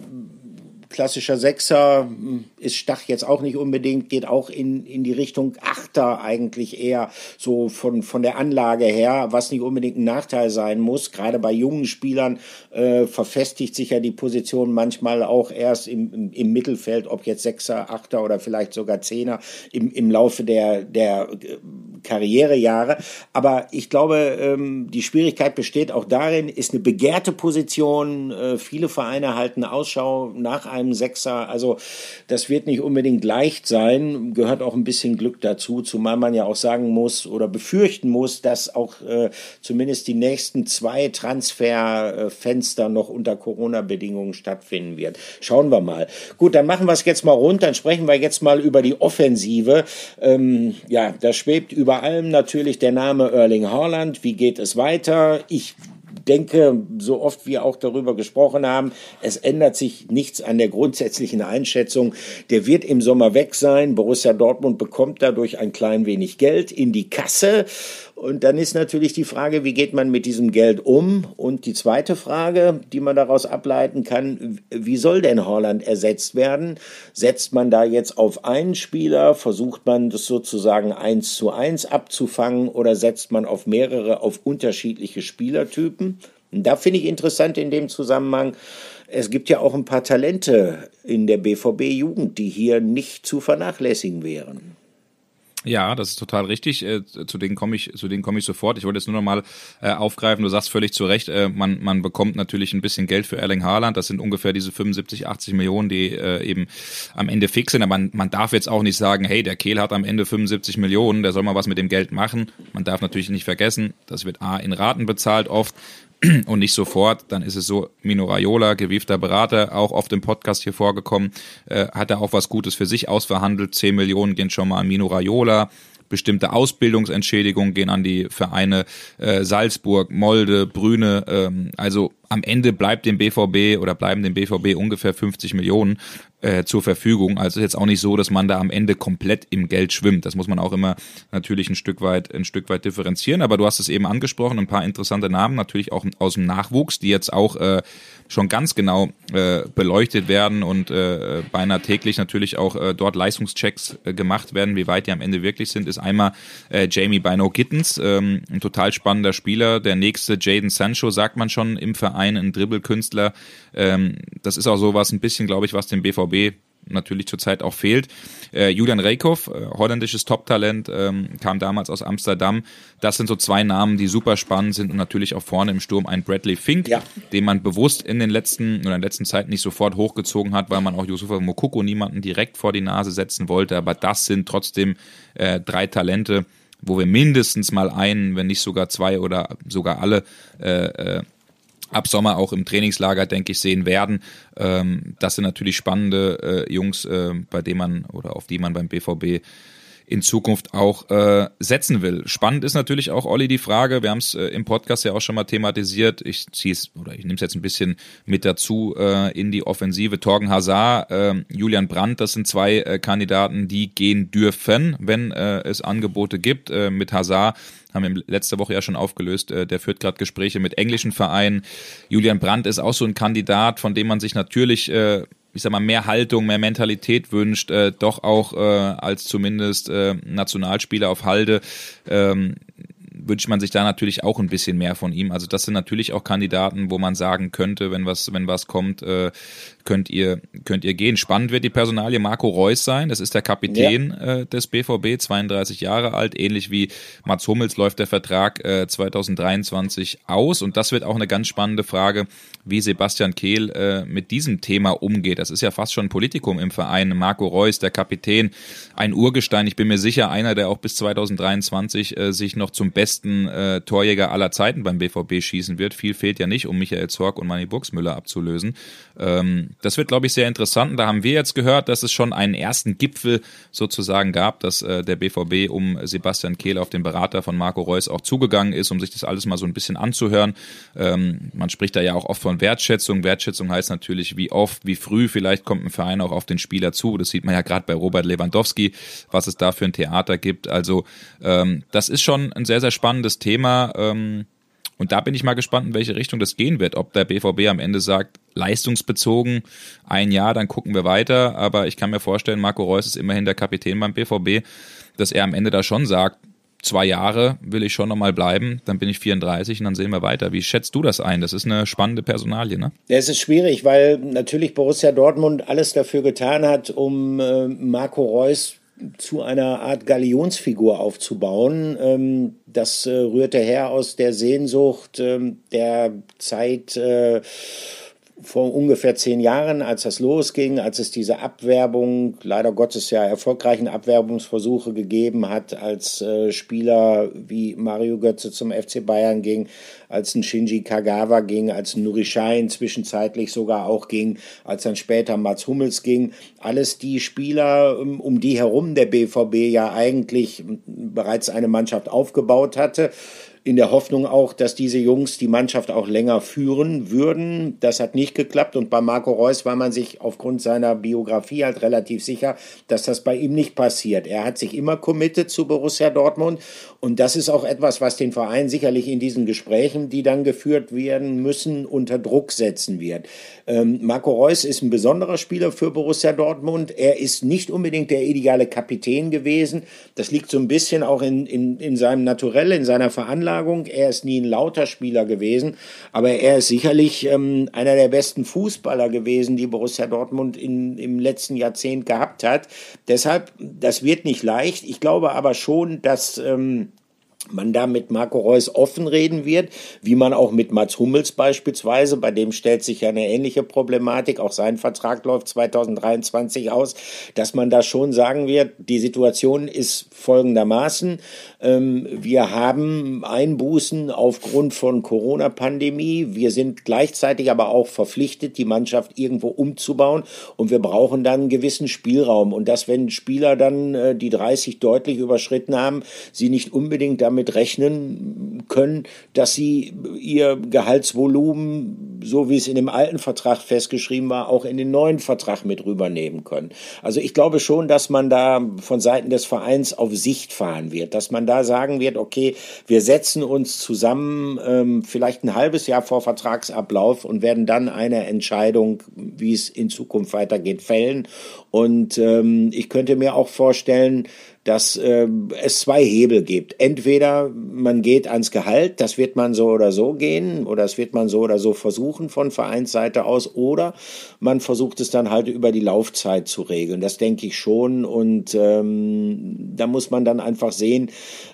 klassischer Sechser hm, ist Stach jetzt auch nicht unbedingt, geht auch in, in die Richtung Achter eigentlich eher so von, von der Anlage her, was nicht unbedingt ein Nachteil sein muss. Gerade bei jungen Spielern äh, verfestigt sich ja die Position manchmal auch erst im, im, im Mittelfeld, ob jetzt Sechser, Achter oder vielleicht sogar Zehner im, im Laufe der, der äh, Karrierejahre. Aber ich glaube, ähm, die Schwierigkeit besteht auch darin, ist eine begehrte Position. Äh, viele Vereine halten Ausschau nach einem Sechser. Also das wird nicht unbedingt leicht sein. Gehört auch ein bisschen Glück dazu, zumal man ja auch sagen muss oder befürchten muss, dass auch äh, zumindest die nächsten zwei Transferfenster noch unter Corona-Bedingungen stattfinden wird. Schauen wir mal. Gut, dann machen wir es jetzt mal rund. Dann sprechen wir jetzt mal über die Offensive. Ähm, ja, da schwebt über über allem natürlich der Name Erling Haaland. Wie geht es weiter? Ich denke, so oft wir auch darüber gesprochen haben, es ändert sich nichts an der grundsätzlichen Einschätzung. Der wird im Sommer weg sein. Borussia Dortmund bekommt dadurch ein klein wenig Geld in die Kasse und dann ist natürlich die Frage, wie geht man mit diesem Geld um? Und die zweite Frage, die man daraus ableiten kann, wie soll denn Holland ersetzt werden? Setzt man da jetzt auf einen Spieler? Versucht man das sozusagen eins zu eins abzufangen oder setzt man auf mehrere, auf unterschiedliche Spielertypen? Und da finde ich interessant in dem Zusammenhang, es gibt ja auch ein paar Talente in der BVB-Jugend, die hier nicht zu vernachlässigen wären. Ja, das ist total richtig. Äh, zu denen komme ich, zu denen komme ich sofort. Ich wollte jetzt nur noch mal äh, aufgreifen. Du sagst völlig zu Recht, äh, man, man bekommt natürlich ein bisschen Geld für Erling Haaland. Das sind ungefähr diese 75, 80 Millionen, die äh, eben am Ende fix sind. Aber man, man darf jetzt auch nicht sagen, hey, der Kehl hat am Ende 75 Millionen, der soll mal was mit dem Geld machen. Man darf natürlich nicht vergessen, das wird A in Raten bezahlt oft und nicht sofort, dann ist es so, Mino Raiola, gewiefter Berater, auch oft im Podcast hier vorgekommen, äh, hat er auch was Gutes für sich ausverhandelt. 10 Millionen gehen schon mal an Mino Raiola. Bestimmte Ausbildungsentschädigungen gehen an die Vereine äh, Salzburg, Molde, Brüne. Ähm, also am Ende bleibt dem BVB oder bleiben dem BVB ungefähr 50 Millionen äh, zur Verfügung. Also ist jetzt auch nicht so, dass man da am Ende komplett im Geld schwimmt. Das muss man auch immer natürlich ein Stück weit, ein Stück weit differenzieren. Aber du hast es eben angesprochen, ein paar interessante Namen, natürlich auch aus dem Nachwuchs, die jetzt auch äh, schon ganz genau äh, beleuchtet werden und äh, beinahe täglich natürlich auch äh, dort Leistungschecks äh, gemacht werden, wie weit die am Ende wirklich sind, ist einmal äh, Jamie Bino Gittens, ähm, ein total spannender Spieler. Der nächste Jaden Sancho, sagt man schon im Verein, ein Dribbelkünstler. Ähm, das ist auch so was ein bisschen, glaube ich, was dem BVB natürlich zurzeit auch fehlt. Äh, Julian Reykhoff, äh, holländisches Top-Talent, ähm, kam damals aus Amsterdam. Das sind so zwei Namen, die super spannend sind und natürlich auch vorne im Sturm ein Bradley Fink, ja. den man bewusst in den letzten oder in der letzten Zeit nicht sofort hochgezogen hat, weil man auch Yusufa Mokoko niemanden direkt vor die Nase setzen wollte. Aber das sind trotzdem äh, drei Talente, wo wir mindestens mal einen, wenn nicht sogar zwei oder sogar alle äh, äh, ab Sommer auch im Trainingslager, denke ich, sehen werden. Ähm, das sind natürlich spannende äh, Jungs, äh, bei denen man oder auf die man beim BVB in Zukunft auch äh, setzen will. Spannend ist natürlich auch, Olli, die Frage, wir haben es äh, im Podcast ja auch schon mal thematisiert, ich ziehe es oder ich nehme es jetzt ein bisschen mit dazu äh, in die Offensive. Torgen Hazard, äh, Julian Brandt, das sind zwei äh, Kandidaten, die gehen dürfen, wenn äh, es Angebote gibt. Äh, mit Hazard haben wir letzte Woche ja schon aufgelöst, äh, der führt gerade Gespräche mit englischen Vereinen. Julian Brandt ist auch so ein Kandidat, von dem man sich natürlich äh, ich sag mal, mehr Haltung, mehr Mentalität wünscht, äh, doch auch äh, als zumindest äh, Nationalspieler auf Halde. Ähm, wünscht man sich da natürlich auch ein bisschen mehr von ihm. Also das sind natürlich auch Kandidaten, wo man sagen könnte, wenn was, wenn was kommt, äh, könnt ihr, könnt ihr gehen. Spannend wird die Personalie Marco Reus sein. Das ist der Kapitän ja. äh, des BVB, 32 Jahre alt. Ähnlich wie Mats Hummels läuft der Vertrag äh, 2023 aus. Und das wird auch eine ganz spannende Frage, wie Sebastian Kehl äh, mit diesem Thema umgeht. Das ist ja fast schon ein Politikum im Verein. Marco Reus, der Kapitän, ein Urgestein. Ich bin mir sicher, einer, der auch bis 2023 äh, sich noch zum besten äh, Torjäger aller Zeiten beim BVB schießen wird. Viel fehlt ja nicht, um Michael Zorg und Manny Buxmüller abzulösen. Ähm, das wird, glaube ich, sehr interessant. Und da haben wir jetzt gehört, dass es schon einen ersten Gipfel sozusagen gab, dass äh, der BVB um Sebastian Kehl auf den Berater von Marco Reus auch zugegangen ist, um sich das alles mal so ein bisschen anzuhören. Ähm, man spricht da ja auch oft von Wertschätzung. Wertschätzung heißt natürlich, wie oft, wie früh vielleicht kommt ein Verein auch auf den Spieler zu. Das sieht man ja gerade bei Robert Lewandowski, was es da für ein Theater gibt. Also ähm, das ist schon ein sehr, sehr spannendes Thema. Ähm, und da bin ich mal gespannt, in welche Richtung das gehen wird. Ob der BVB am Ende sagt, leistungsbezogen ein Jahr, dann gucken wir weiter. Aber ich kann mir vorstellen, Marco Reus ist immerhin der Kapitän beim BVB, dass er am Ende da schon sagt, zwei Jahre will ich schon nochmal bleiben, dann bin ich 34 und dann sehen wir weiter. Wie schätzt du das ein? Das ist eine spannende Personalie, ne? Es ist schwierig, weil natürlich Borussia Dortmund alles dafür getan hat, um äh, Marco Reus zu einer Art Galionsfigur aufzubauen. Ähm, das äh, rührte her aus der Sehnsucht ähm, der Zeit äh, vor ungefähr zehn Jahren, als das losging, als es diese Abwerbung, leider Gottes ja erfolgreichen Abwerbungsversuche gegeben hat, als äh, Spieler wie Mario Götze zum FC Bayern ging, als ein Shinji Kagawa ging, als ein Nurishai zwischenzeitlich sogar auch ging, als dann später Mats Hummels ging. Alles die Spieler, ähm, um die herum der BVB ja eigentlich bereits eine Mannschaft aufgebaut hatte in der Hoffnung auch, dass diese Jungs die Mannschaft auch länger führen würden. Das hat nicht geklappt und bei Marco Reus war man sich aufgrund seiner Biografie halt relativ sicher, dass das bei ihm nicht passiert. Er hat sich immer committed zu Borussia Dortmund und das ist auch etwas, was den Verein sicherlich in diesen Gesprächen, die dann geführt werden müssen, unter Druck setzen wird. Ähm, Marco Reus ist ein besonderer Spieler für Borussia Dortmund. Er ist nicht unbedingt der ideale Kapitän gewesen. Das liegt so ein bisschen auch in, in, in seinem Naturell, in seiner Veranlagung Veranlagung. Er ist nie ein lauter Spieler gewesen, aber er ist sicherlich ähm, einer der besten Fußballer gewesen, die Borussia Dortmund in, im letzten Jahrzehnt gehabt hat. Deshalb, das wird nicht leicht. Ich glaube aber schon, dass ähm, man da mit Marco Reus offen reden wird, wie man auch mit Mats Hummels beispielsweise, bei dem stellt sich ja eine ähnliche Problematik, auch sein Vertrag läuft 2023 aus, dass man da schon sagen wird, die Situation ist folgendermaßen, ähm, wir haben Einbußen aufgrund von Corona-Pandemie, wir sind gleichzeitig aber auch verpflichtet, die Mannschaft irgendwo umzubauen. Und wir brauchen dann einen gewissen Spielraum. Und dass wenn Spieler dann äh, die 30 deutlich überschritten haben, sie nicht unbedingt damit damit rechnen können, dass sie ihr Gehaltsvolumen, so wie es in dem alten Vertrag festgeschrieben war, auch in den neuen Vertrag mit rübernehmen können. Also ich glaube schon, dass man da von Seiten des Vereins auf Sicht fahren wird, dass man da sagen wird, okay, wir setzen uns zusammen ähm, vielleicht ein halbes Jahr vor Vertragsablauf und werden dann eine Entscheidung, wie es in Zukunft weitergeht, fällen. Und ähm, ich könnte mir auch vorstellen, dass äh, es zwei Hebel gibt. Entweder man geht ans Gehalt, das wird man so oder so gehen, oder das wird man so oder so versuchen von Vereinsseite aus, oder man versucht es dann halt über die Laufzeit zu regeln. Das denke ich schon. Und ähm, da muss man dann einfach sehen,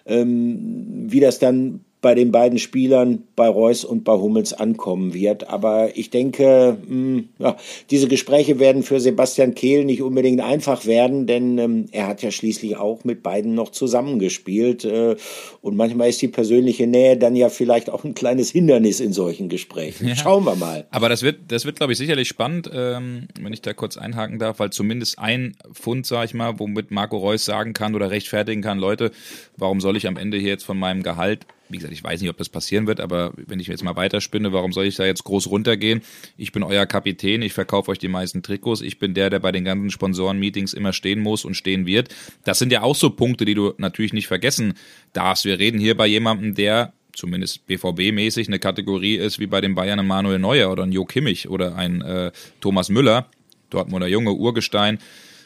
ähm, wie das dann bei den beiden Spielern, bei Reus und bei Hummels ankommen wird. Aber ich denke, mh, hm, ja, diese Gespräche werden für Sebastian Kehl nicht unbedingt einfach werden, denn ähm, er hat ja schließlich auch mit beiden noch zusammengespielt. Äh, und manchmal ist die persönliche Nähe dann ja vielleicht auch ein kleines Hindernis in solchen Gesprächen. Ja. Schauen wir mal. Aber das wird, das wird, glaube ich, sicherlich spannend, ähm, wenn ich da kurz einhaken darf, weil zumindest ein Fund, sag ich mal, womit Marco Reus sagen kann oder rechtfertigen kann, Leute, warum soll ich am Ende hier jetzt von meinem Gehalt wie gesagt, ich weiß nicht, ob das passieren wird, aber wenn ich jetzt mal weiterspinne, warum soll ich da jetzt groß runtergehen? Ich bin euer Kapitän, ich verkaufe euch die meisten Trikots, ich bin der, der bei den ganzen Sponsoren-Meetings immer stehen muss und stehen wird. Das sind ja auch so Punkte, die du natürlich nicht vergessen darfst. Wir reden hier bei jemandem, der zumindest BVB-mäßig eine Kategorie ist wie bei den Bayern Manuel Neuer oder ein Jo Kimmich oder ein äh, Thomas Müller, Dortmunder Junge, Urgestein.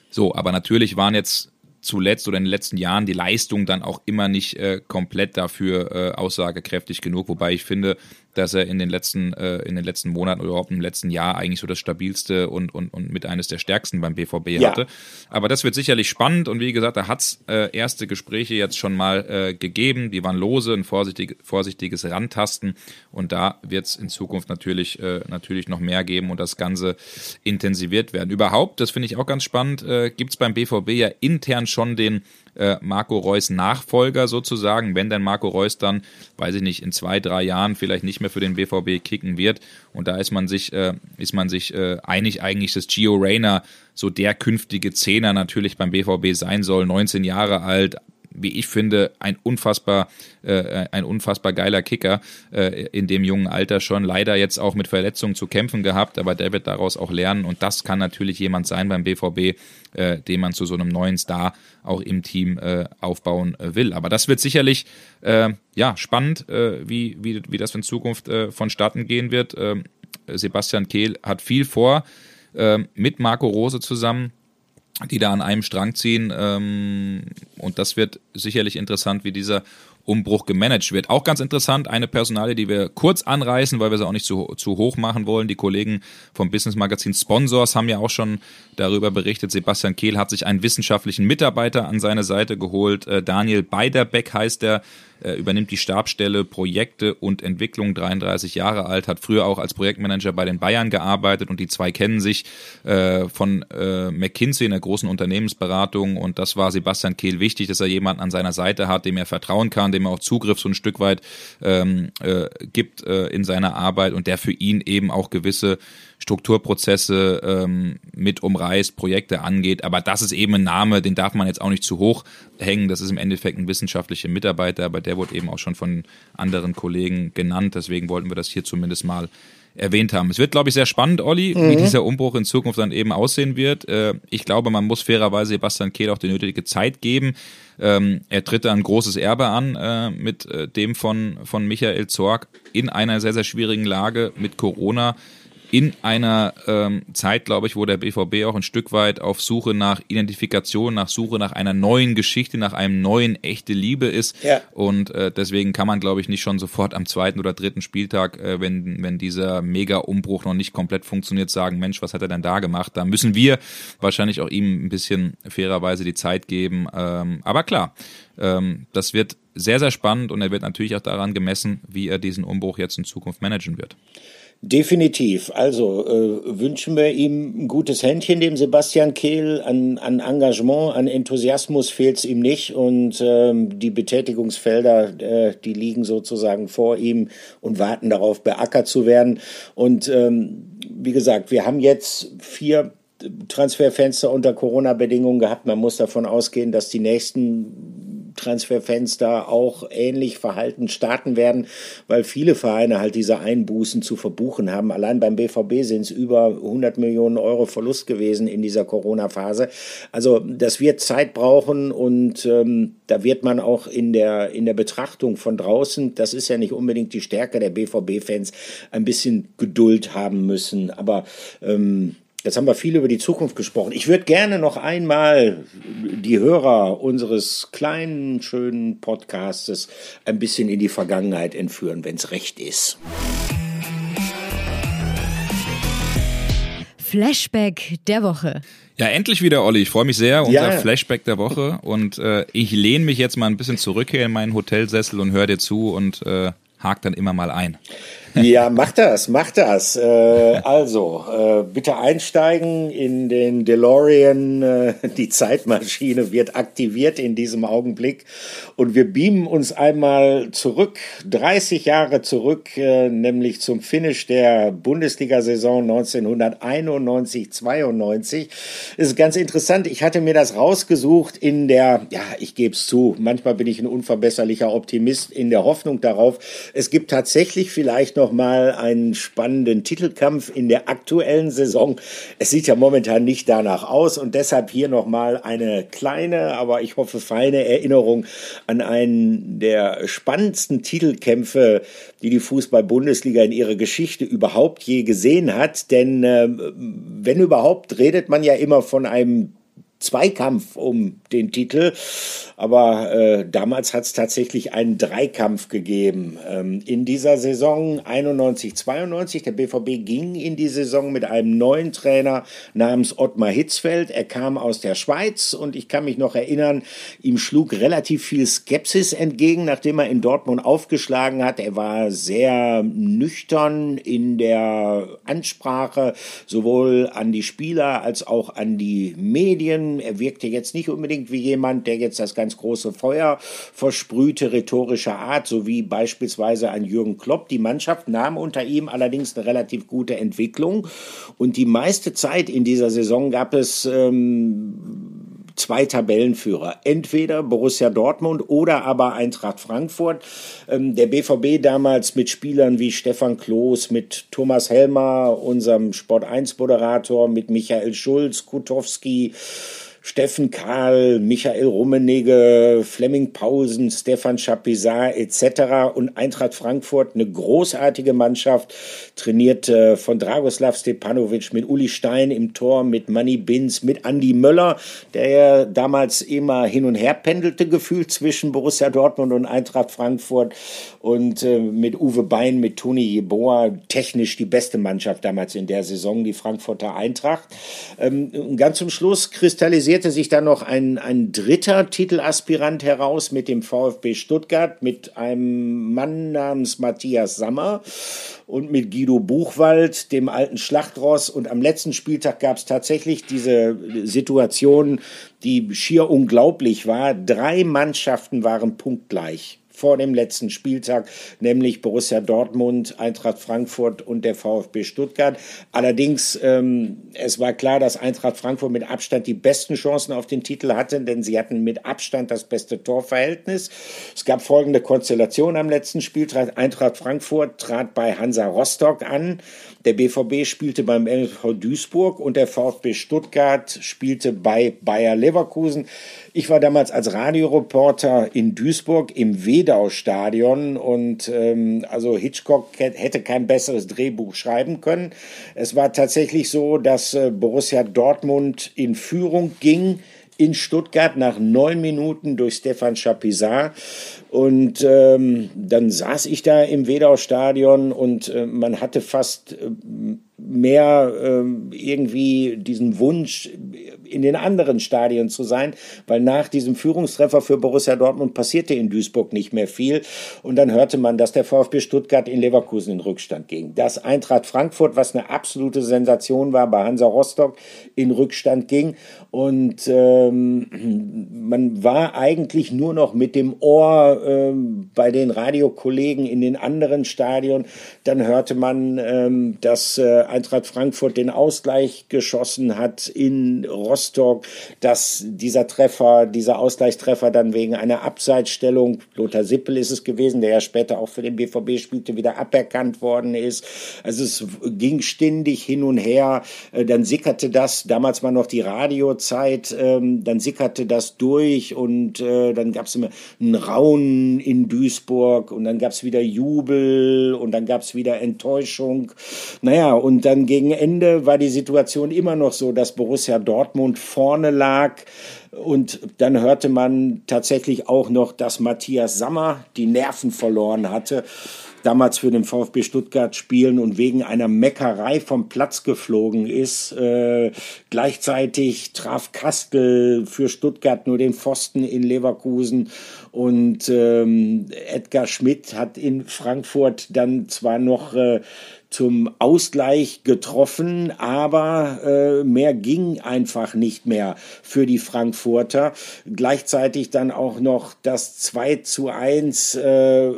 So, aber natürlich waren jetzt zuletzt oder in den letzten Jahren die Leistung dann auch immer nicht äh, komplett dafür äh, aussagekräftig genug, wobei ich finde, dass er in den letzten, äh, in den letzten Monaten oder überhaupt im letzten Jahr eigentlich so das stabilste und, und, und mit eines der stärksten beim BVB ja. hatte. Aber das wird sicherlich spannend und wie gesagt, da hat's äh, erste Gespräche jetzt schon mal äh, gegeben. Die waren lose, ein vorsichtig, vorsichtiges Rantasten und da wird's in Zukunft natürlich, äh, natürlich noch mehr geben und das Ganze intensiviert werden. Überhaupt, das finde ich auch ganz spannend, äh, gibt's beim BVB ja intern schon den äh, Marco Reus Nachfolger sozusagen, wenn denn Marco Reus dann, weiß ich nicht, in zwei, drei Jahren vielleicht nicht mehr für den BVB kicken wird. Und da ist man sich, äh, ist man sich äh, einig eigentlich, dass Gio Reyna so der künftige Zehner natürlich beim BVB sein soll, 19 Jahre alt, wie ich finde, ein unfassbar, äh, ein unfassbar geiler Kicker äh, in dem jungen Alter schon. Leider jetzt auch mit Verletzungen zu kämpfen gehabt, aber der wird daraus auch lernen. Und das kann natürlich jemand sein beim BVB, äh, den man zu so einem neuen Star auch im Team äh, aufbauen äh, will. Aber das wird sicherlich äh, ja spannend, äh, wie, wie, wie das in Zukunft äh, vonstatten gehen wird. Äh, Sebastian Kehl hat viel vor äh, mit Marco Rose zusammen die da an einem Strang ziehen. Ähm, und das wird sicherlich interessant, wie dieser Umbruch gemanagt wird. Auch ganz interessant, eine Personale, die wir kurz anreißen, weil wir sie auch nicht zu, zu hoch machen wollen. Die Kollegen vom Business Magazin Sponsors haben ja auch schon darüber berichtet. Sebastian Kehl hat sich einen wissenschaftlichen Mitarbeiter an seine Seite geholt. Äh, Daniel Beiderbeck heißt er er übernimmt die Stabstelle Projekte und Entwicklung, 33 Jahre alt, hat früher auch als Projektmanager bei den Bayern gearbeitet und die zwei kennen sich äh, von äh, McKinsey, einer großen Unternehmensberatung. Und das war Sebastian Kehl wichtig, dass er jemanden an seiner Seite hat, dem er vertrauen kann, dem er auch Zugriff so ein Stück weit ähm, äh, gibt äh, in seiner Arbeit und der für ihn eben auch gewisse Strukturprozesse ähm, mit umreißt, Projekte angeht. Aber das ist eben ein Name, den darf man jetzt auch nicht zu hoch hängen. Das ist im Endeffekt ein wissenschaftlicher Mitarbeiter, aber der wurde eben auch schon von anderen Kollegen genannt. Deswegen wollten wir das hier zumindest mal erwähnt haben. Es wird, glaube ich, sehr spannend, Olli, mhm. wie dieser Umbruch in Zukunft dann eben aussehen wird. Äh, ich glaube, man muss fairerweise Sebastian Kehl auch die nötige Zeit geben. Ähm, er tritt da ein großes Erbe an äh, mit äh, dem von, von Michael Zorg in einer sehr, sehr schwierigen Lage mit Corona in einer ähm, Zeit, glaube ich, wo der BVB auch ein Stück weit auf Suche nach Identifikation, nach Suche nach einer neuen Geschichte, nach einem neuen echte Liebe ist. Ja. Und äh, deswegen kann man, glaube ich, nicht schon sofort am zweiten oder dritten Spieltag, äh, wenn, wenn dieser Mega-Umbruch noch nicht komplett funktioniert, sagen, Mensch, was hat er denn da gemacht? Da müssen wir wahrscheinlich auch ihm ein bisschen fairerweise die Zeit geben. Ähm, aber klar, ähm, das wird sehr, sehr spannend und er wird natürlich auch daran gemessen, wie er diesen Umbruch jetzt in Zukunft managen wird. Definitiv. Also äh, wünschen wir ihm ein gutes Händchen, dem Sebastian Kehl. An, an Engagement, an Enthusiasmus fehlt es ihm nicht. Und ähm, die Betätigungsfelder, äh, die liegen sozusagen vor ihm und warten darauf, beackert zu werden. Und ähm, wie gesagt, wir haben jetzt vier Transferfenster unter Corona-Bedingungen gehabt. Man muss davon ausgehen, dass die nächsten Transferfenster auch ähnlich verhalten starten werden, weil viele Vereine halt diese Einbußen zu verbuchen haben. Allein beim BVB sind es über 100 Millionen Euro Verlust gewesen in dieser Corona-Phase. Also das wird Zeit brauchen und ähm, da wird man auch in der, in der Betrachtung von draußen, das ist ja nicht unbedingt die Stärke der BVB-Fans, ein bisschen Geduld haben müssen. Aber ähm, Jetzt haben wir viel über die Zukunft gesprochen. Ich würde gerne noch einmal die Hörer unseres kleinen, schönen Podcastes ein bisschen in die Vergangenheit entführen, wenn es recht ist. Flashback der Woche. Ja, endlich wieder, Olli. Ich freue mich sehr. Unser ja. Flashback der Woche. Und äh, ich lehne mich jetzt mal ein bisschen zurück hier in meinen Hotelsessel und höre dir zu und äh, hake dann immer mal ein. Ja, mach das, mach das. Äh, also, äh, bitte einsteigen in den DeLorean. Äh, die Zeitmaschine wird aktiviert in diesem Augenblick. Und wir beamen uns einmal zurück, 30 Jahre zurück, äh, nämlich zum Finish der Bundesliga-Saison 1991-92. ist ganz interessant. Ich hatte mir das rausgesucht in der, ja, ich gebe es zu, manchmal bin ich ein unverbesserlicher Optimist in der Hoffnung darauf, es gibt tatsächlich vielleicht noch noch mal einen spannenden Titelkampf in der aktuellen Saison. Es sieht ja momentan nicht danach aus und deshalb hier noch mal eine kleine, aber ich hoffe feine Erinnerung an einen der spannendsten Titelkämpfe, die die Fußball-Bundesliga in ihrer Geschichte überhaupt je gesehen hat. Denn äh, wenn überhaupt, redet man ja immer von einem Zweikampf um den Titel. Aber äh, damals hat es tatsächlich einen Dreikampf gegeben. Ähm, in dieser Saison 91-92, der BVB ging in die Saison mit einem neuen Trainer namens Ottmar Hitzfeld. Er kam aus der Schweiz und ich kann mich noch erinnern, ihm schlug relativ viel Skepsis entgegen, nachdem er in Dortmund aufgeschlagen hat. Er war sehr nüchtern in der Ansprache, sowohl an die Spieler als auch an die Medien. Er wirkte jetzt nicht unbedingt wie jemand, der jetzt das ganze ganz große Feuer versprühte rhetorischer Art, so wie beispielsweise ein Jürgen Klopp. Die Mannschaft nahm unter ihm allerdings eine relativ gute Entwicklung und die meiste Zeit in dieser Saison gab es ähm, zwei Tabellenführer. Entweder Borussia Dortmund oder aber Eintracht Frankfurt. Ähm, der BVB damals mit Spielern wie Stefan Kloß, mit Thomas Helmer, unserem Sport 1 Moderator, mit Michael Schulz, Kutowski, Steffen Karl, Michael Rummenigge, Flemming Paulsen, Stefan Chapisat etc. und Eintracht Frankfurt, eine großartige Mannschaft, trainiert äh, von Dragoslav Stepanovic mit Uli Stein im Tor, mit Manny Binz, mit Andy Möller, der ja damals immer hin und her pendelte gefühlt zwischen Borussia Dortmund und Eintracht Frankfurt und äh, mit Uwe Bein, mit Toni Jeboa, technisch die beste Mannschaft damals in der Saison, die Frankfurter Eintracht. Ähm, ganz zum Schluss kristallisiert kristallisierte sich dann noch ein, ein dritter Titelaspirant heraus mit dem VfB Stuttgart, mit einem Mann namens Matthias Sammer und mit Guido Buchwald, dem alten Schlachtross. Und am letzten Spieltag gab es tatsächlich diese Situation, die schier unglaublich war. Drei Mannschaften waren punktgleich vor dem letzten Spieltag, nämlich Borussia Dortmund, Eintracht Frankfurt und der VfB Stuttgart. Allerdings, ähm, es war klar, dass Eintracht Frankfurt mit Abstand die besten Chancen auf den Titel hatte, denn sie hatten mit Abstand das beste Torverhältnis. Es gab folgende Konstellation am letzten Spieltag. Eintracht Frankfurt trat bei Hansa Rostock an. Der BVB spielte beim MV Duisburg und der VfB Stuttgart spielte bei Bayer Leverkusen. Ich war damals als Radioreporter in Duisburg im Wedau-Stadion und ähm, also Hitchcock hätte kein besseres Drehbuch schreiben können. Es war tatsächlich so, dass äh, Borussia Dortmund in Führung ging in Stuttgart nach neun Minuten durch Stefan Chapisat. Und ähm, dann saß ich da im Wedau-Stadion und äh, man hatte fast äh, mehr äh, irgendwie diesen Wunsch, in den anderen Stadien zu sein, weil nach diesem Führungstreffer für Borussia Dortmund passierte in Duisburg nicht mehr viel. Und dann hörte man, dass der VfB Stuttgart in Leverkusen in Rückstand ging. Dass Eintracht Frankfurt, was eine absolute Sensation war, bei Hansa Rostock in Rückstand ging. Und ähm, man war eigentlich nur noch mit dem Ohr ähm, bei den Radiokollegen in den anderen Stadien. Dann hörte man, ähm, dass äh, Eintracht Frankfurt den Ausgleich geschossen hat in Rostock, dass dieser Treffer, dieser Ausgleichstreffer dann wegen einer Abseitsstellung, Lothar Sippel ist es gewesen, der ja später auch für den BVB spielte, wieder aberkannt worden ist. Also es ging ständig hin und her. Äh, dann sickerte das, damals war noch die Radiozeit, ähm, dann sickerte das durch und äh, dann gab es immer einen Raunen in Duisburg und dann gab es wieder Jubel und dann gab es wieder Enttäuschung. Naja, und und dann gegen Ende war die Situation immer noch so, dass Borussia Dortmund vorne lag. Und dann hörte man tatsächlich auch noch, dass Matthias Sammer die Nerven verloren hatte damals für den VfB Stuttgart spielen und wegen einer Meckerei vom Platz geflogen ist. Äh, gleichzeitig traf Kastel für Stuttgart nur den Pfosten in Leverkusen und ähm, Edgar Schmidt hat in Frankfurt dann zwar noch äh, zum Ausgleich getroffen, aber äh, mehr ging einfach nicht mehr für die Frankfurter. Gleichzeitig dann auch noch das 2 zu 1 äh,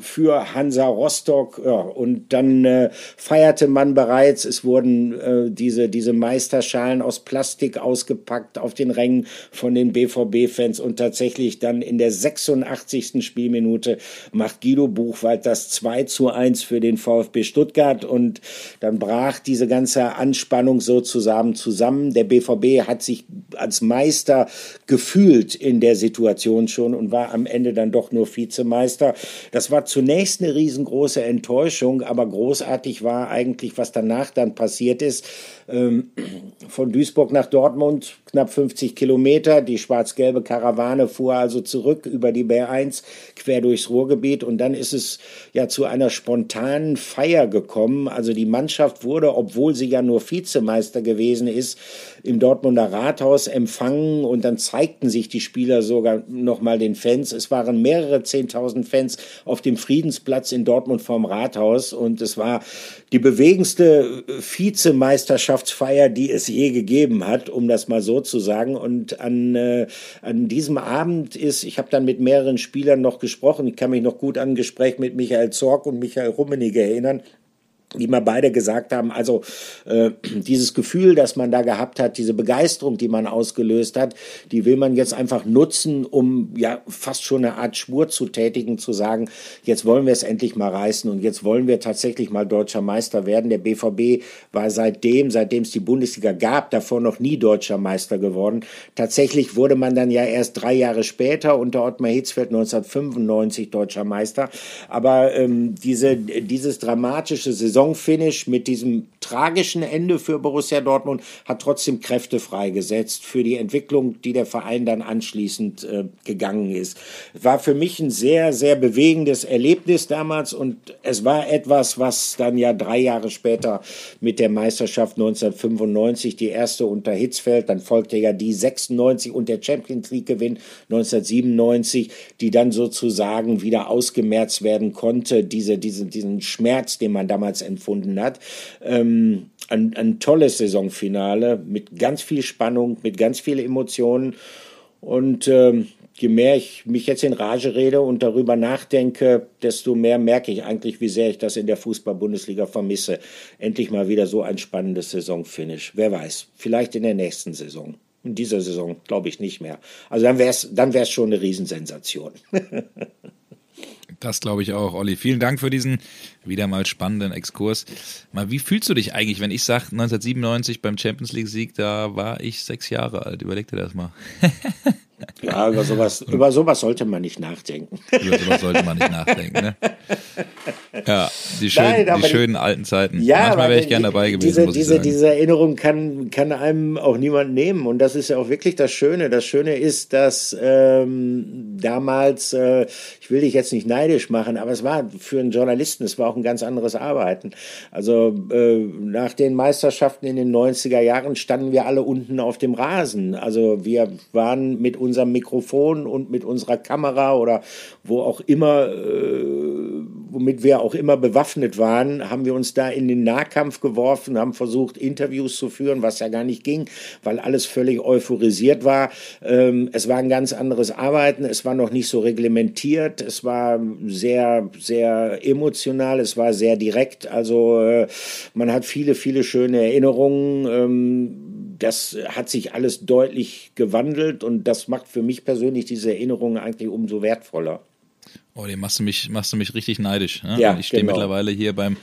für Hansa Rostock. Ja, und dann äh, feierte man bereits, es wurden äh, diese, diese Meisterschalen aus Plastik ausgepackt auf den Rängen von den BVB-Fans und tatsächlich dann in der 86. Spielminute macht Guido Buchwald das 2 zu 1 für den VfB Stuttgart hat und dann brach diese ganze Anspannung sozusagen zusammen. Der BVB hat sich als Meister gefühlt in der Situation schon und war am Ende dann doch nur Vizemeister. Das war zunächst eine riesengroße Enttäuschung, aber großartig war eigentlich, was danach dann passiert ist. Ähm, von Duisburg nach Dortmund knapp 50 Kilometer. Die schwarz-gelbe Karawane fuhr also zurück über die B1 quer durchs Ruhrgebiet und dann ist es ja zu einer spontanen Feier gekommen. Also die Mannschaft wurde, obwohl sie ja nur Vizemeister gewesen ist, im Dortmunder Rathaus empfangen und dann zeigten sich die Spieler sogar nochmal den Fans. Es waren mehrere Zehntausend Fans auf dem Friedensplatz in Dortmund vorm Rathaus und es war die bewegendste Vizemeisterschaftsfeier, die es je gegeben hat, um das mal so zu sagen. Und an, äh, an diesem Abend ist, ich habe dann mit mehreren Spielern noch gesprochen, ich kann mich noch gut an ein Gespräch mit Michael Zorg und Michael Rummenigge erinnern, die mal beide gesagt haben, also äh, dieses Gefühl, das man da gehabt hat, diese Begeisterung, die man ausgelöst hat, die will man jetzt einfach nutzen, um ja fast schon eine Art Schwur zu tätigen, zu sagen, jetzt wollen wir es endlich mal reißen und jetzt wollen wir tatsächlich mal deutscher Meister werden. Der BVB war seitdem, seitdem es die Bundesliga gab, davor noch nie deutscher Meister geworden. Tatsächlich wurde man dann ja erst drei Jahre später unter Ottmar Hitzfeld 1995 deutscher Meister. Aber ähm, diese, dieses dramatische Saison Saisonfinish mit diesem tragischen Ende für Borussia Dortmund hat trotzdem Kräfte freigesetzt für die Entwicklung, die der Verein dann anschließend äh, gegangen ist. War für mich ein sehr, sehr bewegendes Erlebnis damals und es war etwas, was dann ja drei Jahre später mit der Meisterschaft 1995, die erste unter Hitzfeld, dann folgte ja die 96 und der Champions League Gewinn 1997, die dann sozusagen wieder ausgemerzt werden konnte, diese, diese, diesen Schmerz, den man damals empfunden hat. Ähm, ein, ein tolles Saisonfinale mit ganz viel Spannung, mit ganz vielen Emotionen. Und ähm, je mehr ich mich jetzt in Rage rede und darüber nachdenke, desto mehr merke ich eigentlich, wie sehr ich das in der Fußball-Bundesliga vermisse. Endlich mal wieder so ein spannendes Saisonfinish. Wer weiß, vielleicht in der nächsten Saison. In dieser Saison glaube ich nicht mehr. Also dann wäre es dann wär's schon eine Riesensensation. Das glaube ich auch, Olli. Vielen Dank für diesen wieder mal spannenden Exkurs. Mal, wie fühlst du dich eigentlich, wenn ich sage, 1997 beim Champions League Sieg, da war ich sechs Jahre alt? Überleg dir das mal. Ja, über sowas, über sowas sollte man nicht nachdenken. Über sowas sollte man nicht nachdenken, ne? Ja, die, schön, Nein, die schönen alten Zeiten. Ja, Manchmal wäre ich gern dabei gewesen. Diese, diese, diese Erinnerung kann, kann einem auch niemand nehmen. Und das ist ja auch wirklich das Schöne. Das Schöne ist, dass ähm, damals, äh, ich will dich jetzt nicht neidisch machen, aber es war für einen Journalisten, es war auch ein ganz anderes Arbeiten. Also äh, nach den Meisterschaften in den 90er Jahren standen wir alle unten auf dem Rasen. Also wir waren mit unserem Mikrofon und mit unserer Kamera oder wo auch immer, äh, womit wir auch immer bewaffnet waren, haben wir uns da in den Nahkampf geworfen, haben versucht, Interviews zu führen, was ja gar nicht ging, weil alles völlig euphorisiert war. Ähm, es war ein ganz anderes Arbeiten, es war noch nicht so reglementiert, es war sehr, sehr emotional, es war sehr direkt. Also äh, man hat viele, viele schöne Erinnerungen. Ähm, das hat sich alles deutlich gewandelt und das macht für mich persönlich diese Erinnerungen eigentlich umso wertvoller. Oh, den machst du mich, machst du mich richtig neidisch. Ne? Ja, ich stehe genau. mittlerweile hier beim,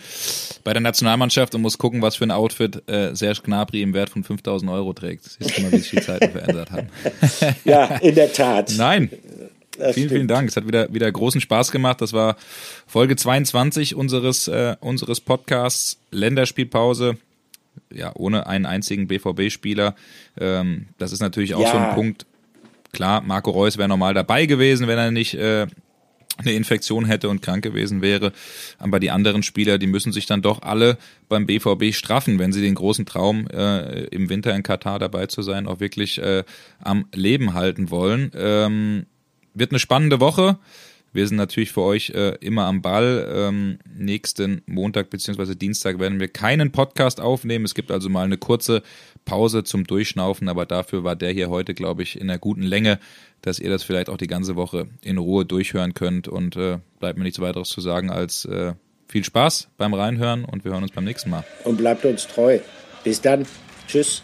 bei der Nationalmannschaft und muss gucken, was für ein Outfit äh, Serge Gnabry im Wert von 5000 Euro trägt. Siehst du mal, wie sich die Zeiten verändert haben. ja, in der Tat. Nein. Das vielen, stimmt. vielen Dank. Es hat wieder, wieder großen Spaß gemacht. Das war Folge 22 unseres, äh, unseres Podcasts. Länderspielpause ja, ohne einen einzigen BVB-Spieler. Ähm, das ist natürlich auch ja. so ein Punkt. Klar, Marco Reus wäre normal dabei gewesen, wenn er nicht äh, eine Infektion hätte und krank gewesen wäre. Aber die anderen Spieler, die müssen sich dann doch alle beim BVB straffen, wenn sie den großen Traum, äh, im Winter in Katar dabei zu sein, auch wirklich äh, am Leben halten wollen. Ähm, wird eine spannende Woche. Wir sind natürlich für euch äh, immer am Ball. Ähm, nächsten Montag bzw. Dienstag werden wir keinen Podcast aufnehmen. Es gibt also mal eine kurze Pause zum Durchschnaufen, aber dafür war der hier heute, glaube ich, in einer guten Länge, dass ihr das vielleicht auch die ganze Woche in Ruhe durchhören könnt. Und äh, bleibt mir nichts weiteres zu sagen als äh, viel Spaß beim Reinhören und wir hören uns beim nächsten Mal. Und bleibt uns treu. Bis dann. Tschüss.